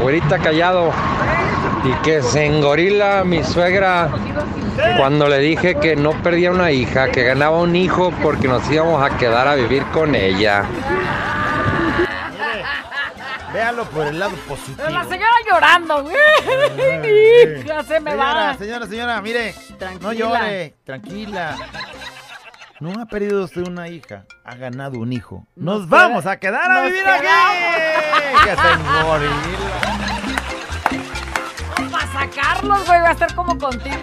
güerita callado. Y que se engorila mi suegra cuando le dije que no perdía una hija, que ganaba un hijo porque nos íbamos a quedar a vivir con ella. Véalo por el lado positivo. La señora llorando. güey. Hija, se me señora, va. señora, señora, mire. Tranquila. No llore, tranquila. No ha perdido usted una hija, ha ganado un hijo. Nos, Nos vamos a quedar a vivir aquí. Que se engorila. Sacarlos, güey, va a estar como contigo.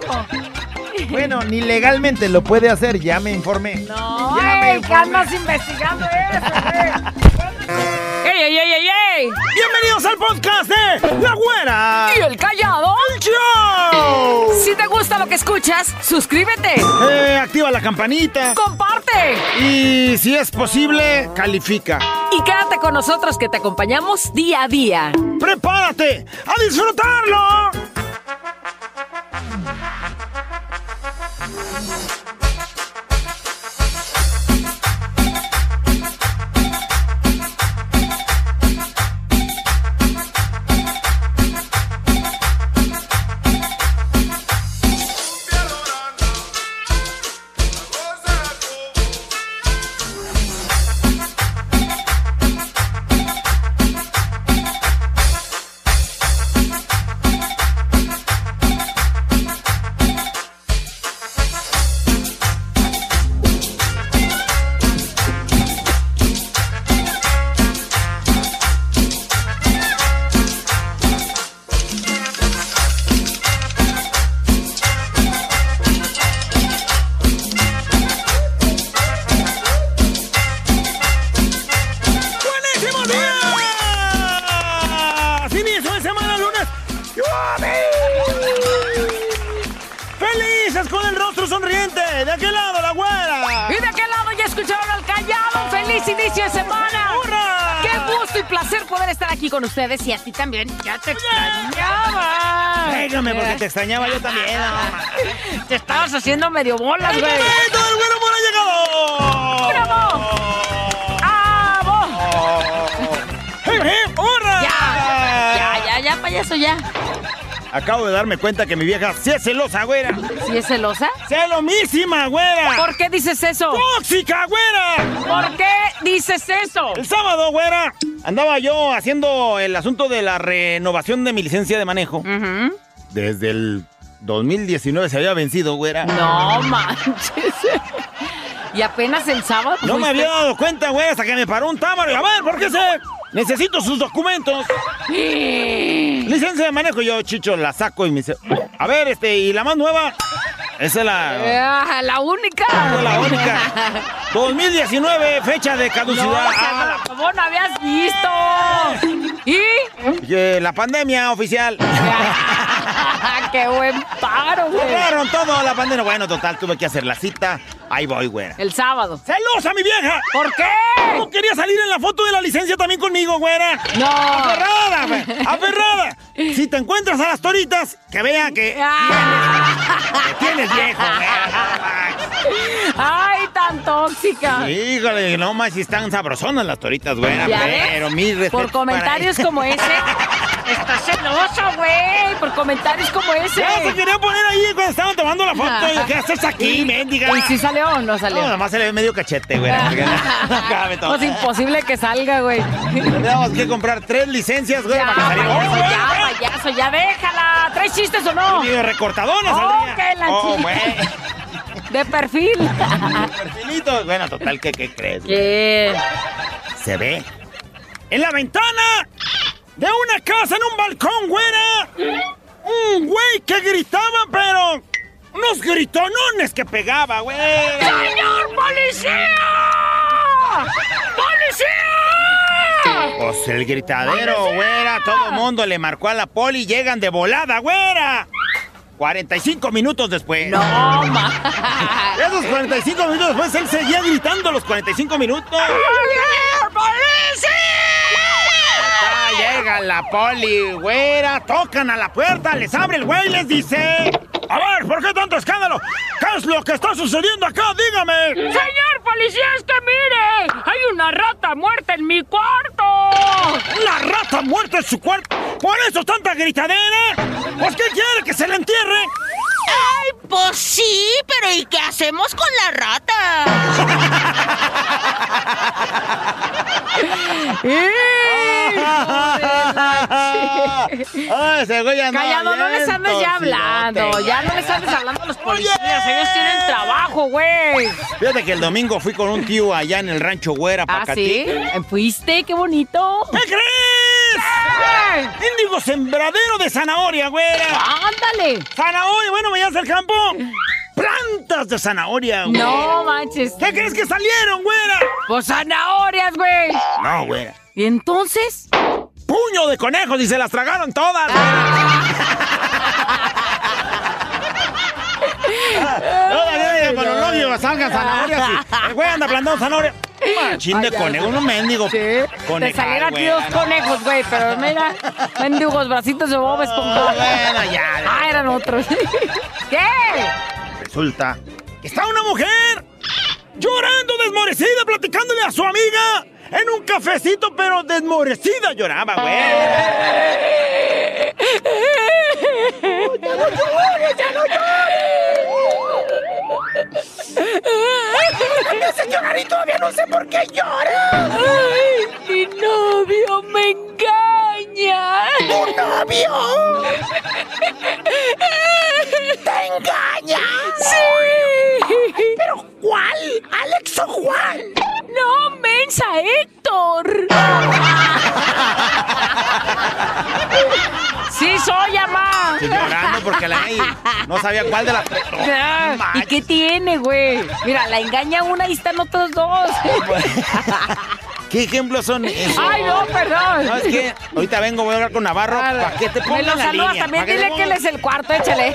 Bueno, ni legalmente lo puede hacer, ya me informé. No, Ya me ey, que informé. andas investigando eso, güey. ¡Ey, ey, ey, ey, ey! Bienvenidos al podcast de La Güera. ¿Y el callado? Show. Si te gusta lo que escuchas, suscríbete, Eh, activa la campanita. comparte Y si es posible, califica. y quédate con nosotros que te acompañamos día a día. ¡Prepárate a disfrutarlo! Ha ha ha ha! ¡De aquel lado, la güera! Y de aquel lado ya escucharon al callado. ¡Feliz inicio de semana! ¡Hurra! ¡Qué gusto y placer poder estar aquí con ustedes! Y a ti también, ya te extrañaba. Déjame, porque te extrañaba yo también. Te estabas haciendo medio bolas, güey. ¡Ey, todo el buen humor ha llegado! ¡Bravo! ¡Bravo! ¡Hey, hey, hurra! Ya, ya, ya, ya, payaso, ya. Acabo de darme cuenta que mi vieja sí es celosa, güera. ¿Sí es celosa? ¡Celomísima, güera! ¿Por qué dices eso? ¡Tóxica, güera! ¿Por qué dices eso? El sábado, güera, andaba yo haciendo el asunto de la renovación de mi licencia de manejo. Desde el 2019 se había vencido, güera. No manches. Y apenas el sábado. No me había dado cuenta, güera, hasta que me paró un támaro. Y a ver, ¿por qué se...? Necesito sus documentos. Licencia de manejo. Yo, chicho, la saco y me dice... A ver, este, ¿y la más nueva? Esa es la... Ah, la única. es la única. 2019, fecha de No, caducidad. o sea, Ah, no, ¿Cómo no habías visto? ¿Y? eh, la pandemia oficial. ¡Qué buen paro, güey! Cerraron todo la pandemia. Bueno, total, tuve que hacer la cita. Ahí voy, güera. El sábado. ¡Celosa, mi vieja! ¿Por qué? ¿Cómo quería salir en la foto de la licencia también conmigo, güera? No. ¡Aferrada, güey! ¡Aferrada! Si te encuentras a las toritas, que vea que Ah. tienes viejo, güera. ¡Ay, tan tóxica! Híjole, no más si están sabrosonas las toritas, güera. Pero mi Por comentarios para- como ese. Estás celoso, güey. Por comentarios como ese. Ya se quería poner ahí cuando estaban tomando la foto. Y ¿Qué haces aquí, mendiga? ¿Y si salió o no salió? No, nada más se le ve medio cachete, porque no- todo. Pues imposible que salga, güey. Tendríamos que comprar tres licencias, güey, Ya, para que saliera. payaso, ¡Oh, ya, güey! payaso, ya déjala. ¿Traes chistes o no? De recortadona Oh, saldría. la Oh, güey. De perfil. Perfilito. Bueno, total, ¿qué, qué crees? güey? ¿Qué? Se ve. En la ventana de una casa en un balcón, güera. Un güey que gritaba, pero... Unos gritonones que pegaba, güey. ¡Señor policía! ¡Policía! Pues el gritadero, güera. Todo mundo le marcó a la poli y llegan de volada, güera. 45 minutos después. No, ma. Esos 45 minutos después él seguía gritando los 45 minutos. ¡Señor policía! Llega la poli, güera, tocan a la puerta, les abre el güey y les dice... A ver, ¿por qué tanto escándalo? ¿Qué es lo que está sucediendo acá? Dígame. Señor policía, es que mire, hay una rata muerta en mi cuarto. ¡Una rata muerta en su cuarto! ¿Por eso tanta gritadera? ¿Pues qué quiere? ¿Que se le entierre? Ay, pues sí, pero ¿y qué hacemos con la rata? Ay, ese güey anda Callado, no les andes ya hablando. Ya no les andes hablando a los policías. Ellos tienen trabajo, güey. Fíjate que el domingo fui con un tío allá en el rancho Güera, ¿Ah, sí? Pacatí. ¿Fuiste? ¡Qué bonito! ¿Qué crees? ¡Ay! ¡Índigo sembradero de zanahoria, güera! ¡Ándale! ¡Zanahoria! Bueno, me al campo. ¡Plantas de zanahoria, güey! No manches. ¿Qué crees que salieron, güera? Pues zanahorias, güey. No, güera. ¿Y entonces? ¡Puño de conejos! Y se las tragaron todas. Todavía para los logios salgan zanahorias el güey anda plantando zanahoria. Machín de conejo, sé. unos mendigos. Sí. Te salieron aquí dos conejos, güey, pero mira, mendigos bracitos de Bob Esponja. Oh, bueno, ya. Ah, eran otros. ¿Qué? Resulta que está una mujer llorando desmorecida, platicándole a su amiga en un cafecito, pero desmorecida lloraba, güey. ¡Ya no llores, ya no llores! ¡Ese llorar y todavía no sé por qué llora! ¡Ay, mi novio me engaña! ¿Tu novio? ¿Te engaña? ¡Sí! ¿Pero cuál? ¿Alex o Juan? No, mensa, Héctor. Sí soy, mamá. Estoy llorando porque la no sabía cuál de las tres. ¿Y qué tiene, güey? Mira, la engaña una y están otros dos. ¿Qué ejemplos son esos? Ay, no, perdón. ¿Sabes qué? Ahorita vengo, voy a hablar con Navarro para que te ponga Me lo saludas línea, también. Dile que él es el cuarto, échale.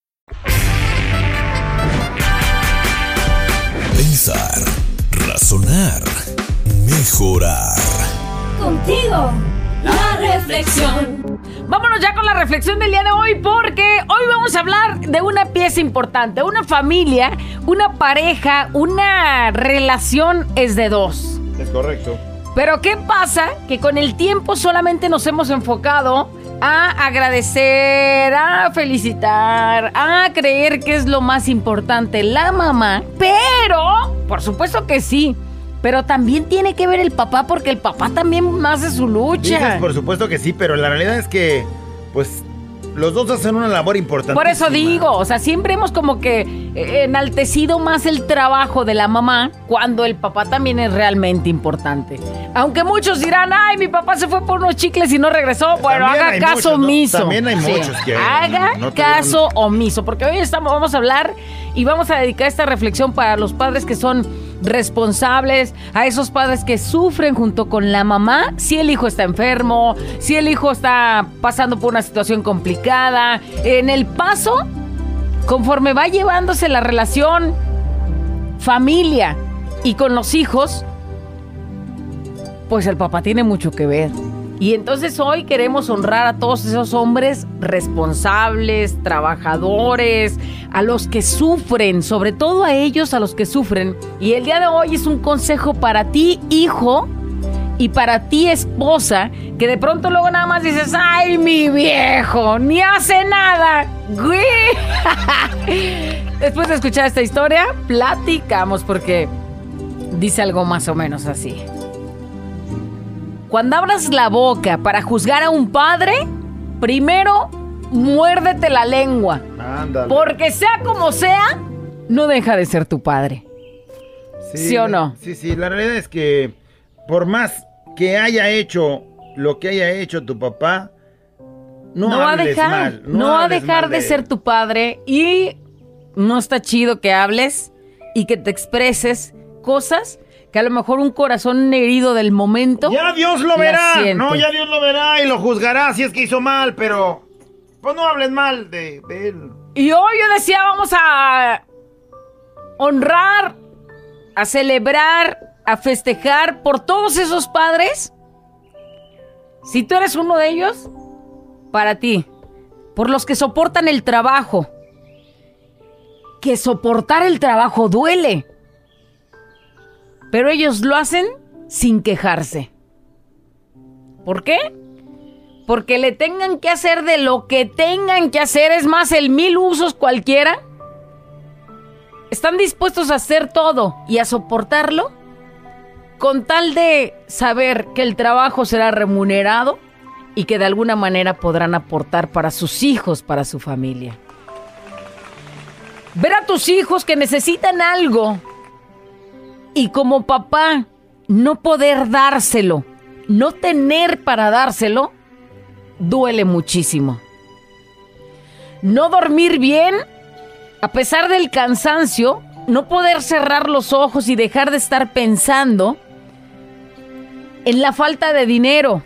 Pensar, razonar, mejorar. Contigo, la reflexión. Vámonos ya con la reflexión del día de hoy, porque hoy vamos a hablar de una pieza importante. Una familia, una pareja, una relación es de dos. Es correcto. Pero ¿qué pasa? Que con el tiempo solamente nos hemos enfocado a agradecer, a felicitar, a creer que es lo más importante la mamá. Pero, por supuesto que sí. Pero también tiene que ver el papá porque el papá también hace su lucha. Dices, por supuesto que sí, pero la realidad es que, pues, los dos hacen una labor importante. Por eso digo, o sea, siempre hemos como que eh, enaltecido más el trabajo de la mamá cuando el papá también es realmente importante. Aunque muchos dirán, ay, mi papá se fue por unos chicles y no regresó. Bueno, También haga caso muchos, ¿no? omiso. También hay muchos que Haga no caso omiso, porque hoy estamos, vamos a hablar y vamos a dedicar esta reflexión para los padres que son responsables, a esos padres que sufren junto con la mamá, si el hijo está enfermo, si el hijo está pasando por una situación complicada, en el paso, conforme va llevándose la relación familia y con los hijos, pues el papá tiene mucho que ver. Y entonces hoy queremos honrar a todos esos hombres responsables, trabajadores, a los que sufren, sobre todo a ellos, a los que sufren. Y el día de hoy es un consejo para ti, hijo, y para ti, esposa, que de pronto luego nada más dices, ay, mi viejo, ni hace nada. Después de escuchar esta historia, platicamos porque dice algo más o menos así. Cuando abras la boca para juzgar a un padre, primero muérdete la lengua. Ándale. Porque sea como sea, no deja de ser tu padre. ¿Sí o no? Sí, sí, la realidad es que por más que haya hecho lo que haya hecho tu papá, no, No, va a dejar, mal, no, va a dejar de, él. ser tu padre y no está chido que hables y que te expreses cosas que a lo mejor un corazón herido del momento. Ya Dios lo verá. siente. No, ya Dios lo verá y lo juzgará si es que hizo mal, pero. Pues no hables mal de, de él. Y hoy yo decía, vamos a honrar, a celebrar, a festejar por todos esos padres. Si tú eres uno de ellos, para ti, por los que soportan el trabajo. Que soportar el trabajo duele. Pero ellos lo hacen sin quejarse. ¿Por qué? Porque le tengan que hacer de lo que tengan que hacer, es más, el mil usos cualquiera. Están dispuestos a hacer todo y a soportarlo con tal de saber que el trabajo será remunerado y que de alguna manera podrán aportar para sus hijos, para su familia. Ver a tus hijos que necesitan algo y como papá no poder dárselo, no tener para dárselo, duele muchísimo. No dormir bien, a pesar del cansancio, no poder cerrar los ojos y dejar de estar pensando en la falta de dinero,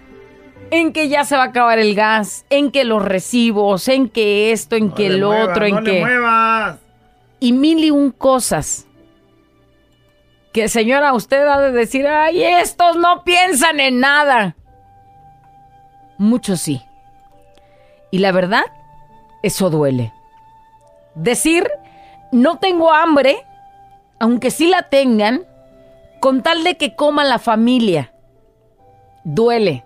en que ya se va a acabar el gas, en que los recibos, en que esto, en que No el otro, en no le que... muevas. Y mil y un cosas. Que señora, usted ha de decir, ay, estos no piensan en nada. Muchos sí. Y la verdad, eso duele. Decir, no tengo hambre, aunque sí la tengan, con tal de que coma la familia. Duele.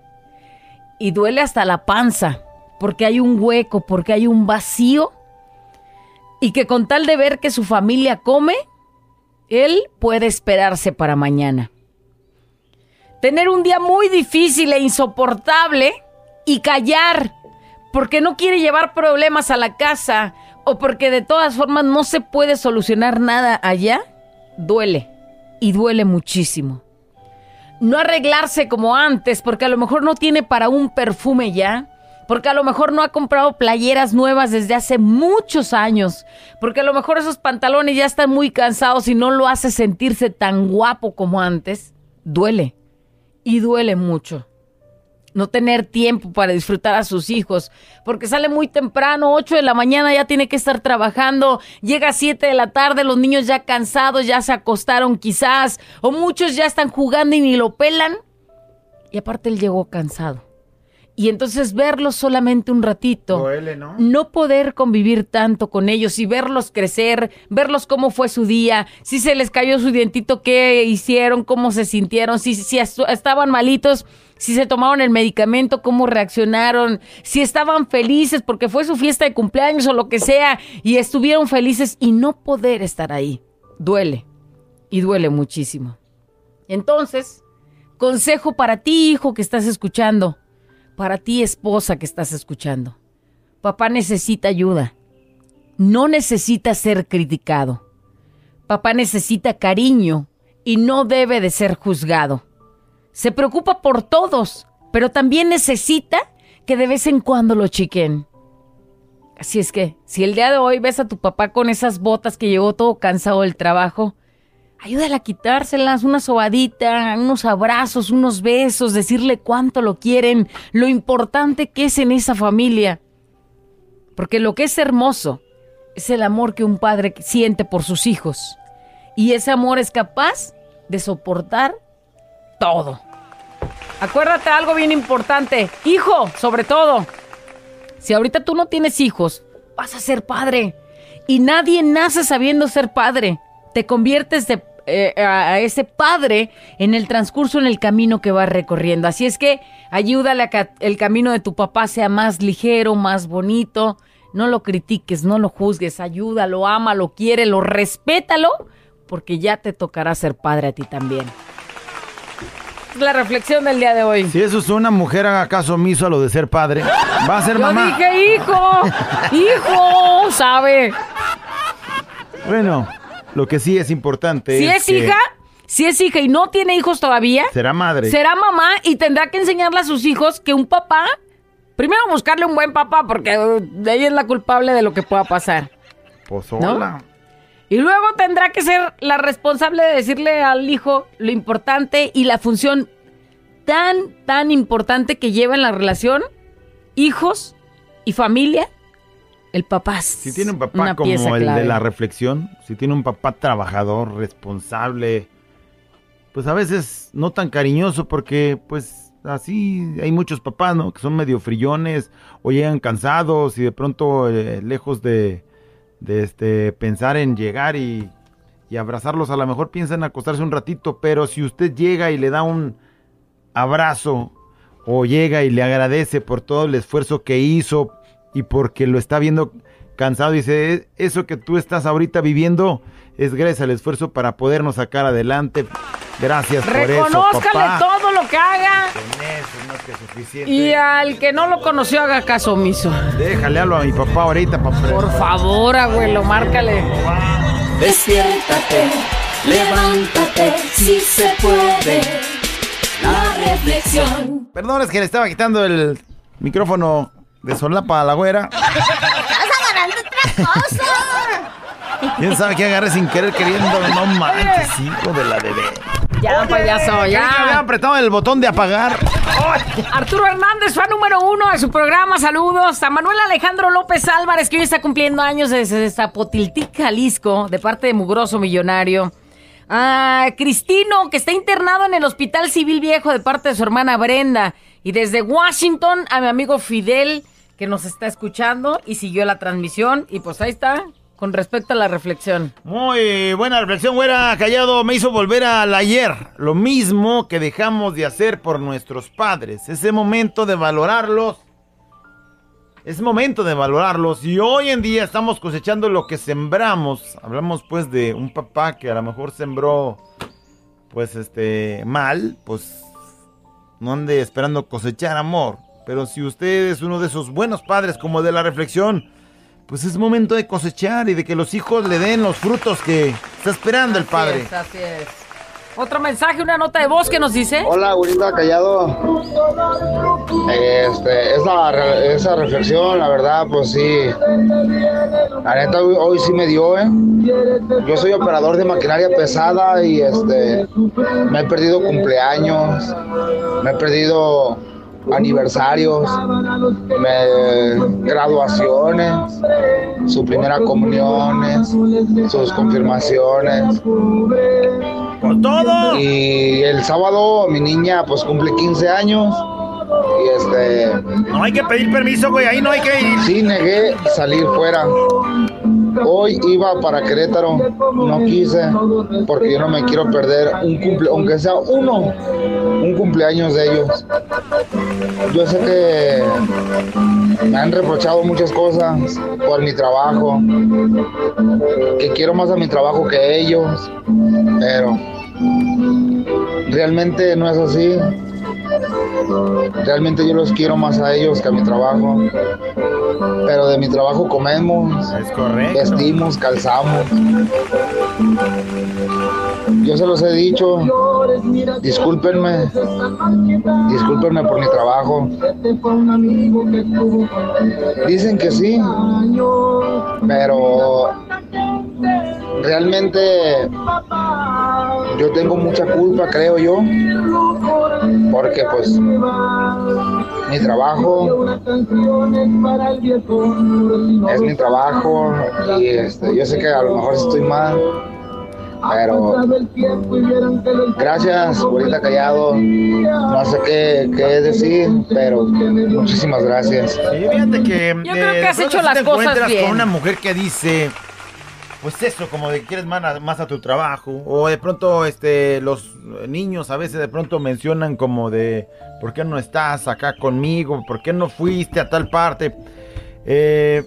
Y duele hasta la panza, porque hay un hueco, porque hay un vacío. Y que con tal de ver que su familia come, él puede esperarse para mañana. Tener un día muy difícil e insoportable y callar porque no quiere llevar problemas a la casa o porque de todas formas no se puede solucionar nada allá, duele y duele muchísimo. No arreglarse como antes porque a lo mejor no tiene para un perfume ya, porque a lo mejor no ha comprado playeras nuevas desde hace muchos años, porque a lo mejor esos pantalones ya están muy cansados y no lo hace sentirse tan guapo como antes, duele y duele mucho. No tener tiempo para disfrutar a sus hijos, porque sale muy temprano, 8 de la mañana ya tiene que estar trabajando, llega a 7 de la tarde, los niños ya cansados, ya se acostaron quizás, o muchos ya están jugando y ni lo pelan. Y aparte él llegó cansado. Y entonces verlos solamente un ratito, Duele, ¿no? no poder convivir tanto con ellos y verlos crecer, verlos cómo fue su día, si se les cayó su dientito, qué hicieron, cómo se sintieron, si, si est- estaban malitos, si se tomaron el medicamento, cómo reaccionaron, si estaban felices porque fue su fiesta de cumpleaños o lo que sea y estuvieron felices y no poder estar ahí. Duele y duele muchísimo. Entonces, consejo para ti, hijo que estás escuchando, para ti, esposa que estás escuchando. Papá necesita ayuda. No necesita ser criticado. Papá necesita cariño y no debe de ser juzgado. Se preocupa por todos, pero también necesita que de vez en cuando lo chiquen. Así es que, si el día de hoy ves a tu papá con esas botas que llegó todo cansado del trabajo, ayúdale a quitárselas, una sobadita, unos abrazos, unos besos, decirle cuánto lo quieren, lo importante que es en esa familia. Porque lo que es hermoso es el amor que un padre siente por sus hijos. Y ese amor es capaz de soportar todo. Acuérdate algo bien importante. Hijo, sobre todo. Si ahorita tú no tienes hijos, vas a ser padre. Y nadie nace sabiendo ser padre. Te conviertes de, eh, a, ese padre en el transcurso, en el camino que vas recorriendo. Así es que ayúdale a que el camino de tu papá sea más ligero, más bonito. No lo critiques, no lo juzgues, ayúdalo, ámalo, quiérelo, respétalo, porque ya te tocará ser padre a ti también. Es la reflexión del día de hoy. Si eso es una mujer, haga caso omiso a lo de ser padre. Va a ser Yo mamá. dije hijo, hijo, ¿sabe? Bueno, lo que sí es importante Si es, hija, si es hija y no tiene hijos todavía, será madre. será mamá y tendrá que enseñarle a sus hijos que un papá, primero buscarle un buen papá porque uh, ella es la culpable de lo que pueda pasar. Pues ¿No? hola. Y luego tendrá que ser la responsable de decirle al hijo lo importante y la función tan, tan importante que lleva en la relación, hijos y familia, el papá. Si tiene un papá como el de la reflexión, si tiene un papá trabajador, responsable, pues a veces no tan cariñoso porque pues así hay muchos papás, ¿no? Que son medio frillones o llegan cansados y de pronto eh, lejos de, de este, pensar en llegar y, y abrazarlos, a lo mejor piensan acostarse un ratito, pero si usted llega y le da un abrazo o llega y le agradece por todo el esfuerzo que hizo y porque lo está viendo cansado, dice, "E- eso que tú estás ahorita viviendo es gracias al esfuerzo para podernos sacar adelante. Gracias por eso, Reconózcale papá. todo lo que haga Con eso es más que suficiente. y al que no lo conoció haga caso omiso. Déjale hablo a mi papá ahorita, papá. Por favor, abuelo, márcale. Despiértate, levántate, si se puede. La reflexión. Perdón, es que le estaba quitando el micrófono de solapa a la güera. ¿Quién sabe qué agarré sin querer queriendo? No manches, hijo de la bebé. Ya, payaso, Creí que había ya. apretado el botón de apagar. Arturo Hernández, fan número uno de su programa. Saludos. A Manuel Alejandro López Álvarez, que hoy está cumpliendo años desde Zapotiltic, Jalisco, de parte de Mugroso Millonario. A Cristino, que está internado en el Hospital Civil Viejo, de parte de su hermana Brenda. Y desde Washington, a mi amigo Fidel, que nos está escuchando y siguió la transmisión. Y pues ahí está, con respecto a la reflexión. Muy buena reflexión, güera. Callado me hizo volver al ayer. Lo mismo que dejamos de hacer por nuestros padres. Ese momento de valorarlos. Es momento de valorarlos. Y hoy en día estamos cosechando lo que sembramos. Hablamos pues de un papá que a lo mejor sembró pues este mal. Pues no ande esperando cosechar amor. Pero si usted es uno de esos buenos padres como de la reflexión, pues es momento de cosechar y de que los hijos le den los frutos que está esperando el padre. Es, así es. Otro mensaje, una nota de voz que nos dice. Hola, Gurita Callado. Este, esa, esa reflexión, la verdad, pues sí. La neta, hoy, hoy sí me dio, ¿eh? Yo soy operador de maquinaria pesada y este, me he perdido cumpleaños, me he perdido aniversarios, me- graduaciones, sus primeras comuniones, sus confirmaciones. ¡Por todo! Y el sábado mi niña pues cumple 15 años y este No hay que pedir permiso, güey. Ahí no hay que ir. sí negué salir fuera. Hoy iba para Querétaro, no quise porque yo no me quiero perder un cumple, aunque sea uno, un cumpleaños de ellos. Yo sé que me han reprochado muchas cosas por mi trabajo, que quiero más a mi trabajo que ellos, pero realmente no es así. Realmente yo los quiero más a ellos que a mi trabajo. Pero de mi trabajo comemos, Es correcto. vestimos, calzamos. Yo se los he dicho, discúlpenme, discúlpenme por mi trabajo. Dicen que sí, pero realmente yo tengo mucha culpa, creo yo, porque pues mi trabajo es mi trabajo y este, yo sé que a lo mejor estoy mal, pero gracias, ahorita callado, no sé qué, qué decir, pero muchísimas gracias. Sí, fíjate que. Yo creo que has de pronto hecho las te cosas encuentras bien. con una mujer que dice. Pues eso, como de que quieres más a, más a tu trabajo. O de pronto, este, los niños a veces de pronto mencionan como de. ¿Por qué no estás acá conmigo? ¿Por qué no fuiste a tal parte? Eh,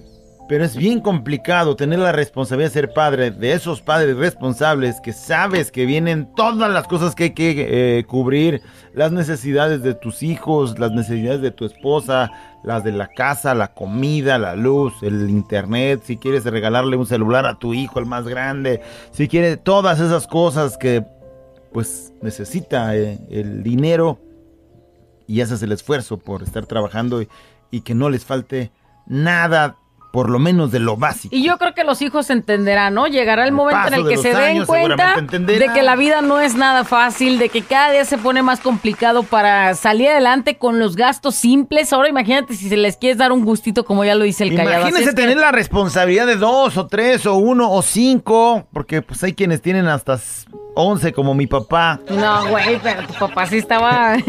pero es bien complicado tener la responsabilidad de ser padre, de esos padres responsables que sabes que vienen todas las cosas que hay que eh, cubrir, las necesidades de tus hijos, las necesidades de tu esposa, las de la casa, la comida, la luz, el internet, si quieres regalarle un celular a tu hijo, el más grande, si quieres todas esas cosas que pues necesita eh, el dinero y haces el esfuerzo por estar trabajando y, y que no les falte nada por lo menos de lo básico. Y yo creo que los hijos entenderán, ¿no? Llegará el Al momento en el que se den años, cuenta de que la vida no es nada fácil, de que cada día se pone más complicado para salir adelante con los gastos simples. Ahora imagínate si se les quieres dar un gustito como ya lo dice el callado. Así Imagínese es que- tener la responsabilidad de dos o tres o uno o cinco, porque pues hay quienes tienen hasta once como mi papá. No, güey, pero tu papá sí estaba...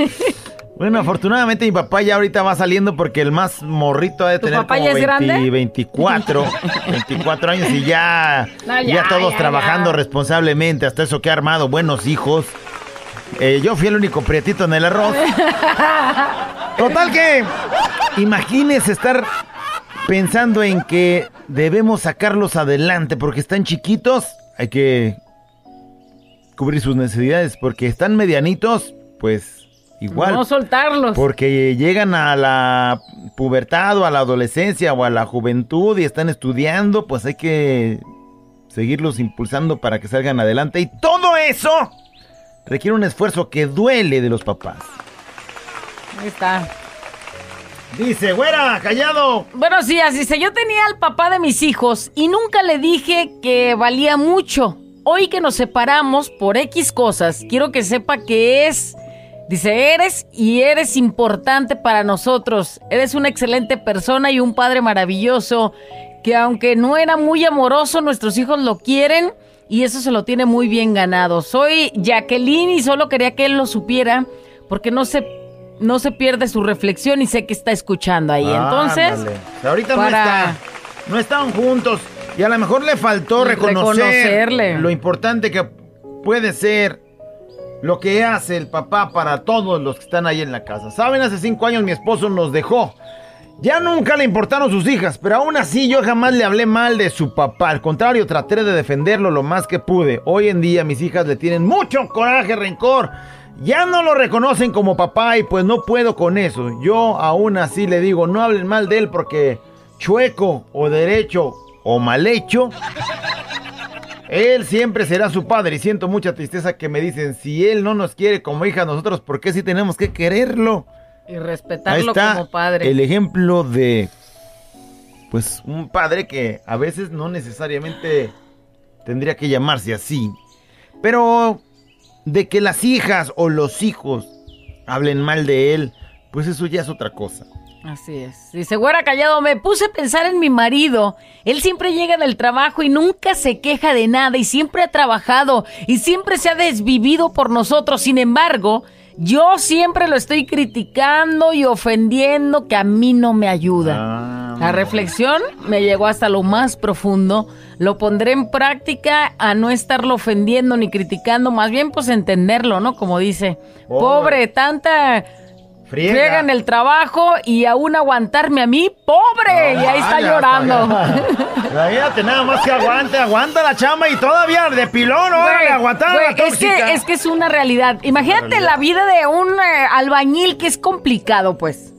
Bueno, afortunadamente mi papá ya ahorita va saliendo porque el más morrito ha de ¿Tu tener papá como ya es grande? 24, 24 años y ya, No, ya, ya, todos ya, trabajando ya. responsablemente, hasta eso que ha armado buenos hijos. Eh, yo fui el único prietito en el arroz. Total que, imagínese estar pensando en que debemos sacarlos adelante porque están chiquitos, hay que cubrir sus necesidades porque están medianitos, pues igual. No soltarlos. Porque llegan a la pubertad o a la adolescencia o a la juventud y están estudiando, pues hay que seguirlos impulsando para que salgan adelante. Y todo eso requiere un esfuerzo que duele de los papás. Ahí está. Dice, güera, callado. Bueno, sí, así dice, yo tenía al papá de mis hijos y nunca le dije que valía mucho. Hoy que nos separamos por X cosas, quiero que sepa que es, dice, eres y eres importante para nosotros. Eres una excelente persona y un padre maravilloso, que aunque no era muy amoroso, nuestros hijos lo quieren y eso se lo tiene muy bien ganado. Soy Jacqueline y solo quería que él lo supiera porque no se, no se pierde su reflexión y sé que está escuchando ahí. Entonces... Ándale. Ahorita para- no está. No están juntos. Y a lo mejor le faltó reconocer Reconocerle. lo importante que puede ser lo que hace el papá para todos los que están ahí en la casa. Saben, hace cinco años mi esposo nos dejó. Ya nunca le importaron sus hijas, pero aún así yo jamás le hablé mal de su papá. Al contrario, traté de defenderlo lo más que pude. Hoy en día mis hijas le tienen mucho coraje, rencor. Ya no lo reconocen como papá y pues no puedo con eso. Yo aún así le digo, no hablen mal de él porque chueco o derecho o mal hecho, él siempre será su padre y siento mucha tristeza que me dicen, si él no nos quiere como hija nosotros, ¿por qué si tenemos que quererlo? Y Ahí respetarlo está como padre. el ejemplo de, pues, un padre que a veces no necesariamente tendría que llamarse así, pero de que las hijas o los hijos hablen mal de él, pues eso ya es otra cosa. Así es. Dice, güera callado, me puse a pensar en mi marido. Él siempre llega del trabajo y nunca se queja de nada y siempre ha trabajado y siempre se ha desvivido por nosotros. Sin embargo, yo siempre lo estoy criticando y ofendiendo que a mí no me ayuda. Ah, La reflexión me llegó hasta lo más profundo. Lo pondré en práctica a no estarlo ofendiendo ni criticando, más bien pues entenderlo, ¿no? Como dice, Pobre. pobre, tanta friega. friega en el trabajo y aún aguantarme a mí, pobre, y ahí está Vaya, llorando. Imagínate nada más que aguante, aguanta la chamba y todavía de pilón, órale, aguantar la es tóxica. que, es que es una realidad. Imagínate la vida de un eh, albañil que es complicado, pues.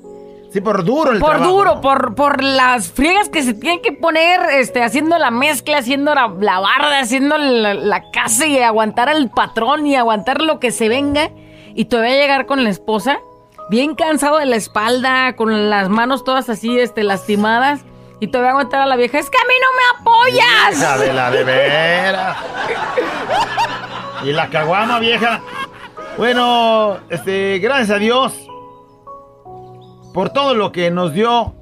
Sí, por duro el Por trabajo. duro, por, por las friegas que se tienen que poner, este, haciendo la mezcla, haciendo la, la barda, haciendo la, la casa y aguantar al patrón y aguantar lo que se venga. Y todavía llegar con la esposa, bien cansado de la espalda, con las manos todas así, este, lastimadas. Y todavía aguantar a la vieja, es que a mí no me apoyas. Hija de la de veras. Y la caguama, vieja. Bueno, este, gracias a Dios por todo lo que nos dio,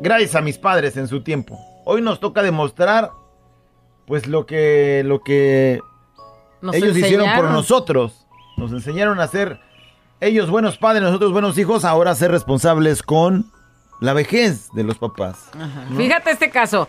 gracias a mis padres en su tiempo. Hoy nos toca demostrar, pues lo que, lo que Nos ellos hicieron por nosotros. Nos enseñaron a ser ellos buenos padres, nosotros buenos hijos, ahora ser responsables con la vejez de los papás. ¿no? Fíjate este caso.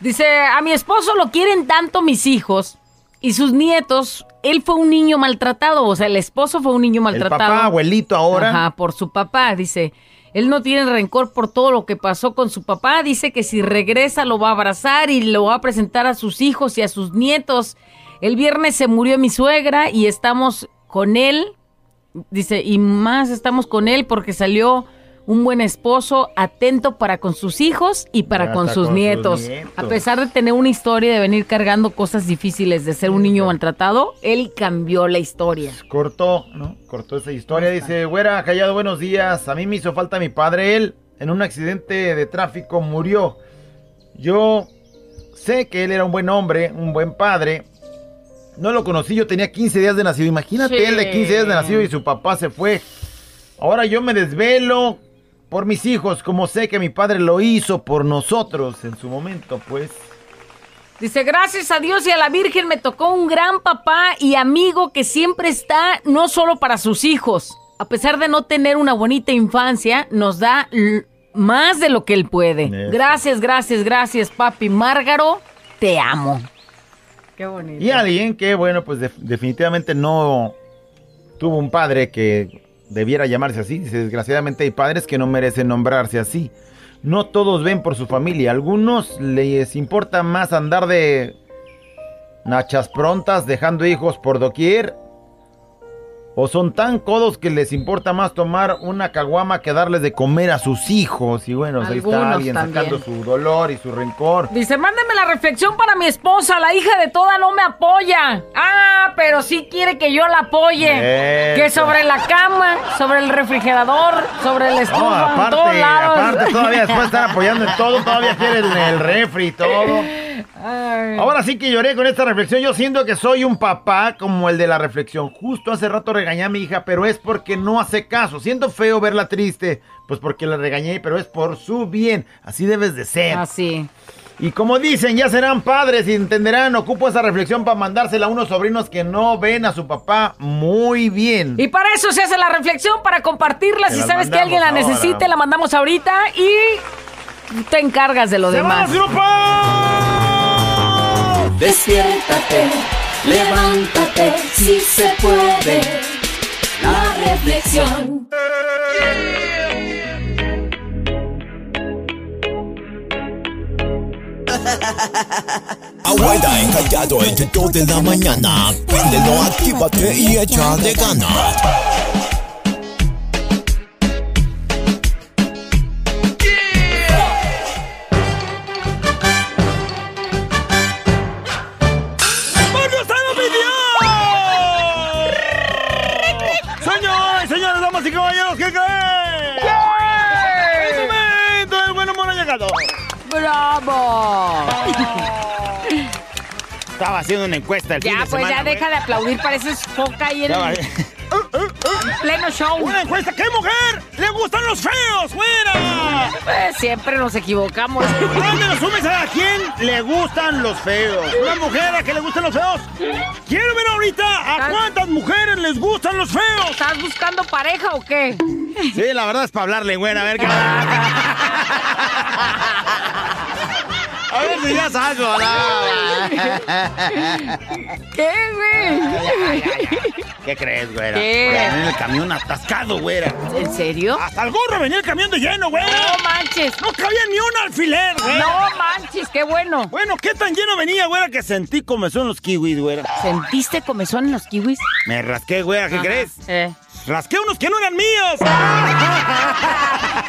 Dice, a mi esposo lo quieren tanto mis hijos y sus nietos. Él fue un niño maltratado, o sea, el esposo fue un niño El maltratado. papá, abuelito ahora. Ajá, por su papá, dice. Él no tiene rencor por todo lo que pasó con su papá. Dice que si regresa lo va a abrazar y lo va a presentar a sus hijos y a sus nietos. El viernes se murió mi suegra y estamos con él. Dice, y más estamos con él porque salió un buen esposo, atento para con sus hijos y para con sus, con sus nietos. nietos. A pesar de tener una historia de venir cargando cosas difíciles, de ser un niño maltratado, él cambió la historia. Cortó, ¿no? Cortó esa historia. Dice, güera, callado, buenos días. A mí me hizo falta mi padre. Él, en un accidente de tráfico, murió. Yo sé que él era un buen hombre, un buen padre. No lo conocí, yo tenía 15 días de nacido. Imagínate Sí. él de 15 días de nacido y su papá se fue. Ahora yo me desvelo por mis hijos, como sé que mi padre lo hizo por nosotros en su momento, pues. Dice, gracias a Dios y a la Virgen me tocó un gran papá y amigo que siempre está no solo para sus hijos. A pesar de no tener una bonita infancia, nos da más de lo que él puede. Eso. Gracias, gracias, gracias, papi. Márgaro, te amo. Qué bonito. Y alguien que, bueno, pues def- definitivamente no tuvo un padre que debiera llamarse así. Desgraciadamente hay padres que no merecen nombrarse así. No todos ven por su familia. Algunos les importa más andar de nachas prontas, dejando hijos por doquier. O son tan codos que les importa más tomar una caguama que darles de comer a sus hijos. Y bueno, ahí está alguien también. sacando su dolor y su rencor. Dice, mándeme la reflexión para mi esposa, la hija de toda no me apoya. Ah, pero sí quiere que yo la apoye. Eso. Que sobre la cama, sobre el refrigerador, sobre el estufa, No, en todos aparte, lados. aparte, todavía después de estar apoyando en todo, todavía quiere el, el refri y todo. Ay. Ahora sí que lloré con esta reflexión. Yo siento que soy un papá como el de la reflexión. Justo hace rato regañé a mi hija, pero es porque no hace caso. Siento feo verla triste, pues porque la regañé, pero es por su bien. Así debes de ser. Así. Y como dicen, ya serán padres y entenderán. Ocupo esa reflexión para mandársela a unos sobrinos que no ven a su papá muy bien. Y para eso se hace la reflexión, para compartirla. Te Si sabes que alguien la ahora. necesite, la mandamos ahorita y te encargas de lo ¡Se demás. va! Despiértate, levántate, si se puede. La reflexión. Abuela encallado entre 2 de la mañana. Préndelo, actívate y échale ganas. ¡Bravo! Estaba haciendo una encuesta el fin Ya, de pues semana, ya güey. deja de aplaudir, pareces foca ahí en el pleno show. Una encuesta, ¿qué mujer le gustan los feos, fuera? Pues siempre nos equivocamos. ¿Dónde lo sumes a quién le gustan los feos? ¿Una mujer a que le gustan los feos? Quiero ver ahorita a cuántas mujeres les gustan los feos. ¿Estás buscando pareja o qué? Sí, la verdad es para hablarle, güey, a ver qué. A ver si ya salgo, ¿Qué, güey? ¿Qué crees, güera? ¿Qué? Venía el camión atascado, güera. ¿En serio? Hasta el gorro venía el camión de lleno, güera. No manches. No cabía ni un alfiler, güey. No manches, qué bueno. Bueno, ¿qué tan lleno venía, güera, que sentí como son los kiwis, güera? ¿Sentiste comezón en los kiwis? Me rasqué, güera, ¿qué Ajá. crees? Eh. Rasqué unos que no eran míos.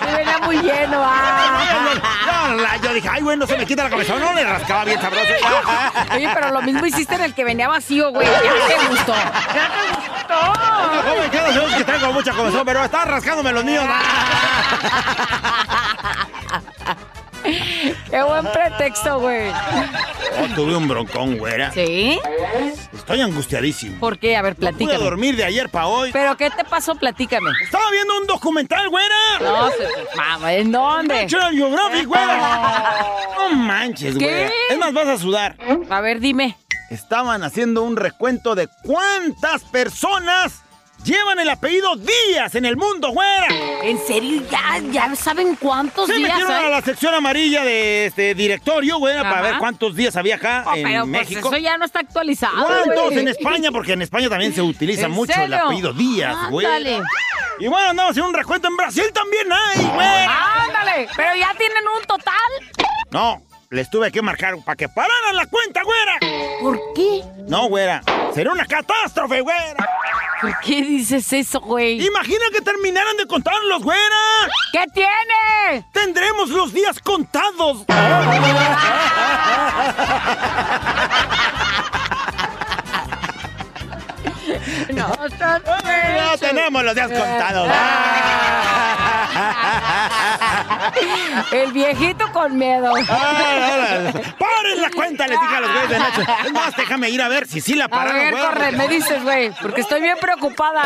Me venía muy lleno. ah. No, yo dije, ay, güey, no se me quita la cabeza. No, le rascaba bien sabroso. Oye, pero lo mismo hiciste en el que venía vacío, güey. Ya te gustó. Ya te gustó. Joven, quiero decir que tengo mucha comezón, pero está rascándome los míos. Qué buen pretexto, güey. Oh, tuve un broncón, güera. ¿Sí? Estoy angustiadísimo. ¿Por qué? A ver, Pude platícame. dormir de ayer para hoy. ¿Pero qué te pasó? Platícame. Estaba viendo un documental, güera. No, se... Mamá, ¿en dónde? National Geographic, güera. No manches, ¿Qué? güera. Es más, vas a sudar. A ver, dime. Estaban haciendo un recuento de cuántas personas llevan el apellido Díaz en el mundo, güera. ¿En serio? ¿Ya, ya saben cuántos Se días metieron hay? a la sección amarilla de este directorio, güera, para ver cuántos días había acá Oh, en pero pues México. eso ya no está actualizado, ¿Cuántos güey. en España? Porque en España también se utiliza ¿En mucho el apellido Díaz, güey. Ándale. Y bueno, andamos haciendo un recuento en Brasil también hay, güey. Ándale. Pero ya tienen un total. No, les tuve que marcar para que pararan la cuenta, güera. ¿Por qué? No, güera. Será una catástrofe, güera. ¿Por qué dices eso, güey? Imagina que terminaran de contarlos, güera. ¿Qué tiene? Tendremos los días contados. No, Ya tenemos los días contados. El viejito con miedo. ¡Paren la cuenta! Les dije a los güeyes de Nacho. Es más, déjame ir a ver si sí la A pararon, ver, güey. corre, me dices, güey, porque estoy bien preocupada.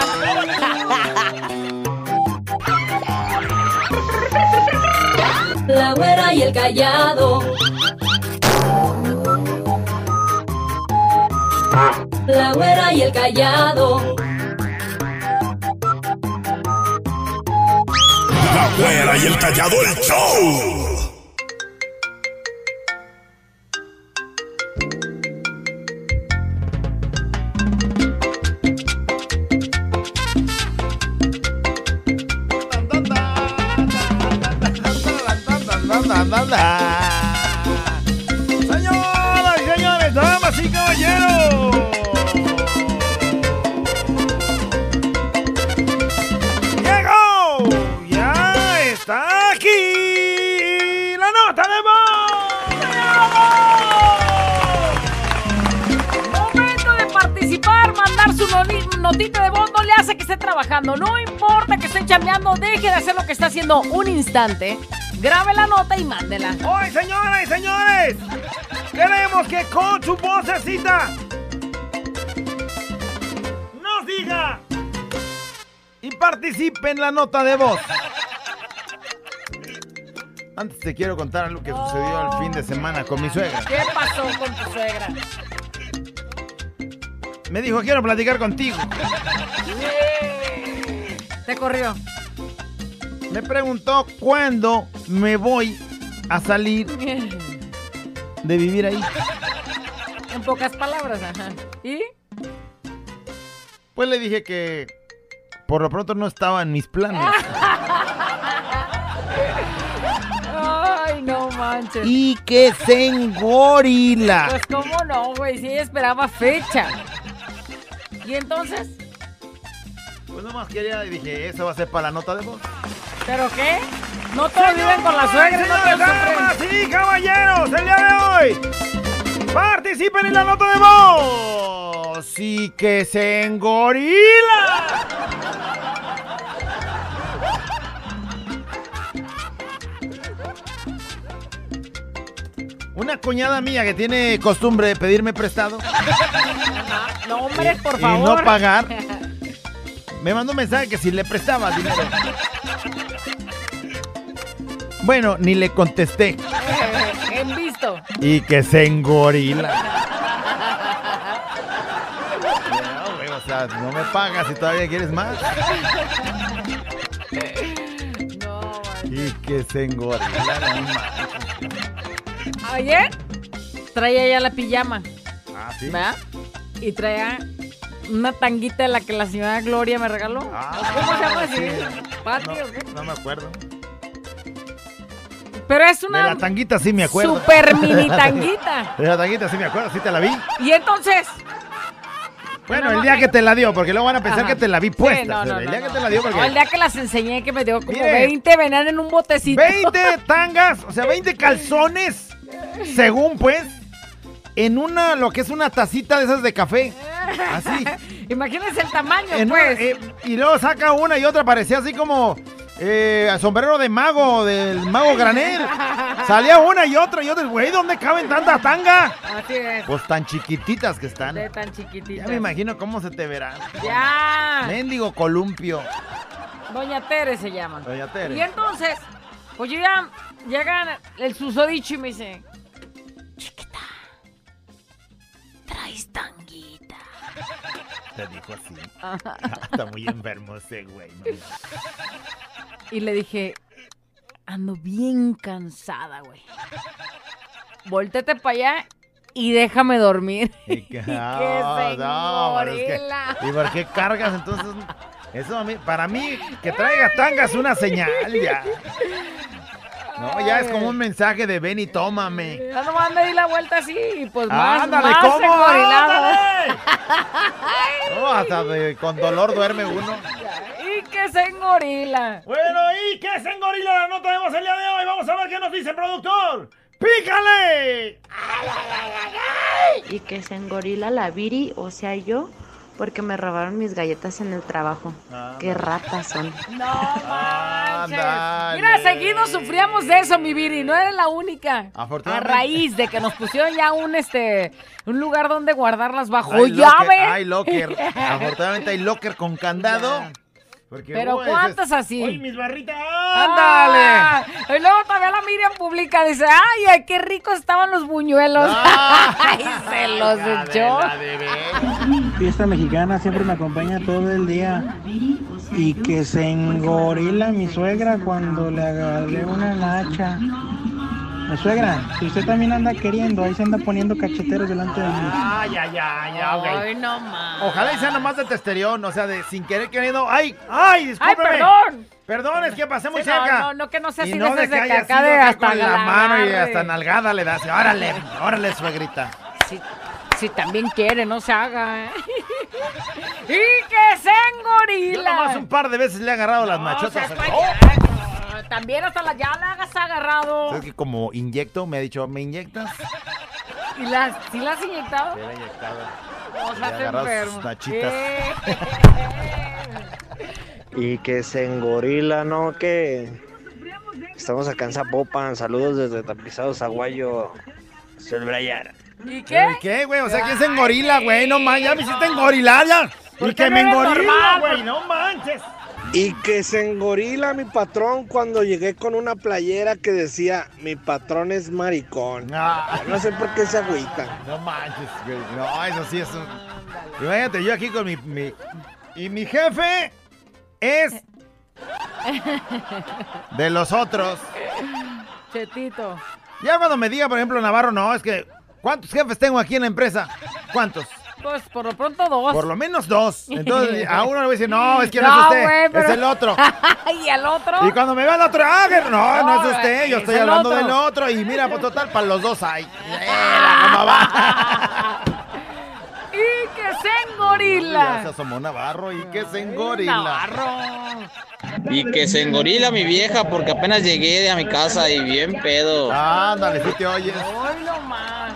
La güera y el callado. La güera y el callado. La güera y el callado el show. Deje de hacer lo que está haciendo un instante. Grabe la nota y mándela. Hoy, señoras y señores, queremos que con su vocecita nos diga y participe en la nota de voz. Antes te quiero contar algo que sucedió el fin de semana con mi suegra. ¿Qué pasó con tu suegra? Me dijo, quiero platicar contigo. Te corrió. Me preguntó cuándo me voy a salir de vivir ahí. En pocas palabras, ajá. ¿Y? Pues le dije que por lo pronto no estaba en mis planes. Ay, no manches. y que se engorila. Pues cómo no, güey, si ella esperaba fecha. ¿Y entonces? Pues nomás quería y dije, eso va a ser para la nota de voz. ¿Pero qué? No todos viven con la suegra, no damas y caballeros, el día de hoy, participen en la nota de voz. Y que se engorila. Una cuñada mía que tiene costumbre de pedirme prestado No, hombre, por y favor. no pagar, me mandó un mensaje que si le prestaba dinero. Bueno, ni le contesté. en visto. Y que se engorila. No, güey, o sea, no me pagas y todavía quieres más. No, Y que se engorila. no. Ayer traía ya la pijama, Ah, sí. ¿verdad? Y traía una tanguita de la que la señora Gloria me regaló. Ah, ¿Cómo se llama sí. así? ¿Patio? No, no me acuerdo. Pero es De una la tanguita sí me acuerdo. super mini tanguita. De la tanguita sí me acuerdo, sí te la vi. Y entonces, Bueno, el día que te la dio, porque luego van a pensar Ajá. que te la vi Sí, puesta. no, no, el día no. que te la dio, No, el porque día que las enseñé que me dio como Mire. 20 venían en un botecito. 20 tangas, o sea, 20 calzones, según pues, en una, lo que es una tacita de esas de café. Así. Imagínense el tamaño, En una- pues. eh, y luego saca una y otra, parecía así como eh, sombrero de mago, del mago granel. Salía una y otra y otra. Güey, ¿dónde caben tantas tangas? Así es. Pues tan chiquititas que están. De tan chiquitita. Ya me imagino cómo se te verán. Ya. Mendigo columpio. Doña Tere se llama. Doña Tere. Y entonces, pues yo ya llega el susodicho y me dice, chiquita, traes tanguita. Te dijo así. Está muy enfermo ese güey. ¿no? Y le dije, ando bien cansada, güey. Voltete para allá y déjame dormir. Y que- Ah, no, es que-. ¿Y por qué cargas entonces? Eso a mí, para mí, que traiga tangas es una señal ya. No, ya es como un mensaje de ven y tómame. Ya nomás me di la vuelta así y pues más, ¡Ándale, más cómo! No, hasta de- con dolor duerme uno. Y que se engorila. Bueno, ¿y qué se engorila la nota de voz el día de hoy? Vamos a ver qué nos dice el productor. ¡Pícale! y que se engorila la Viri, o sea yo, porque me robaron mis galletas en el trabajo. Qué ratas son. No Ah, Ándale. Mira, seguido sufríamos de eso, mi Viri. No eres la única. A Afortunadamente. raíz de que nos pusieron ya un este un lugar donde guardarlas bajo Hay llave. locker, Hay locker. Afortunadamente hay locker con candado. Porque, Pero ¿cuántas es- así? ¡Ay, mis barritas! ¡Ándale! Y luego todavía la Miriam publica, dice, ¡ay, ay, qué ricos estaban los buñuelos! ¡Ay, se los echó! Fiesta mexicana siempre me acompaña todo el día. Y que se engorila mi suegra cuando le agarré una nacha. Mi suegra, si usted también anda queriendo, ahí se anda poniendo cacheteros delante de mí. Ay, ay, ay, ay, ok. ¡Ay, no más! Ojalá y sea nomás de testerión, o sea, de sin querer queriendo. ¡Ay! ¡Ay! ¡Ay, Discúlpeme. perdón! Perdón, es que pasé muy Sí, no, cerca. no, no, que no sea y así no de de que acá de hasta con la la mano y hasta nalgada le das. Órale, órale, suegrita. Si, si también quiere, no se haga. ¿eh? ¡Y que se Yo nomás un par de veces le he agarrado las No, machotas. También hasta la ya la hagas agarrado. ¿Sabes que como inyecto? Me ha dicho, ¿me inyectas? ¿Y las, ¿Sí las has inyectado? Me la he inyectado. O sea, te enfermo. nachitas. Y que se engorila, ¿no? Que estamos acá en Zapopan. Saludos desde Tapizados, Aguayo. Soy el Brian. ¿Y ¿Y qué? qué, güey? O sea, ¿quién se engorila, güey? No manches, ya me hiciste engorilar ya. ¿Por Y qué que no me engorila, güey, no manches. Y que se engorila mi patrón cuando llegué con una playera que decía, mi patrón es maricón. Ah, No sé por qué se agüita. no manches, güey. No, eso sí es un... Imagínate, yo aquí con mi, mi- Y mi jefe es... De los otros. Chetito. Ya cuando me diga, por ejemplo, Navarro, no, es que... ¿Cuántos jefes tengo aquí en la empresa? ¿Cuántos? Pues por lo pronto dos. Por lo menos dos. Entonces, a uno le voy a decir, no, es que no, No, es usted, pero- es el otro. ¿Y al otro? Y cuando me vea el otro, ah, que no, no, No, es usted, yo es estoy hablando otro. del otro. Y mira, pues total, para los dos hay. Cómo va. ¡Y que se Ya engorila! se asomó Navarro y que se engorila. Navarro. Y que se engorila mi vieja porque apenas llegué a mi casa y bien pedo. Ándale, si te oyes. Hoy no más.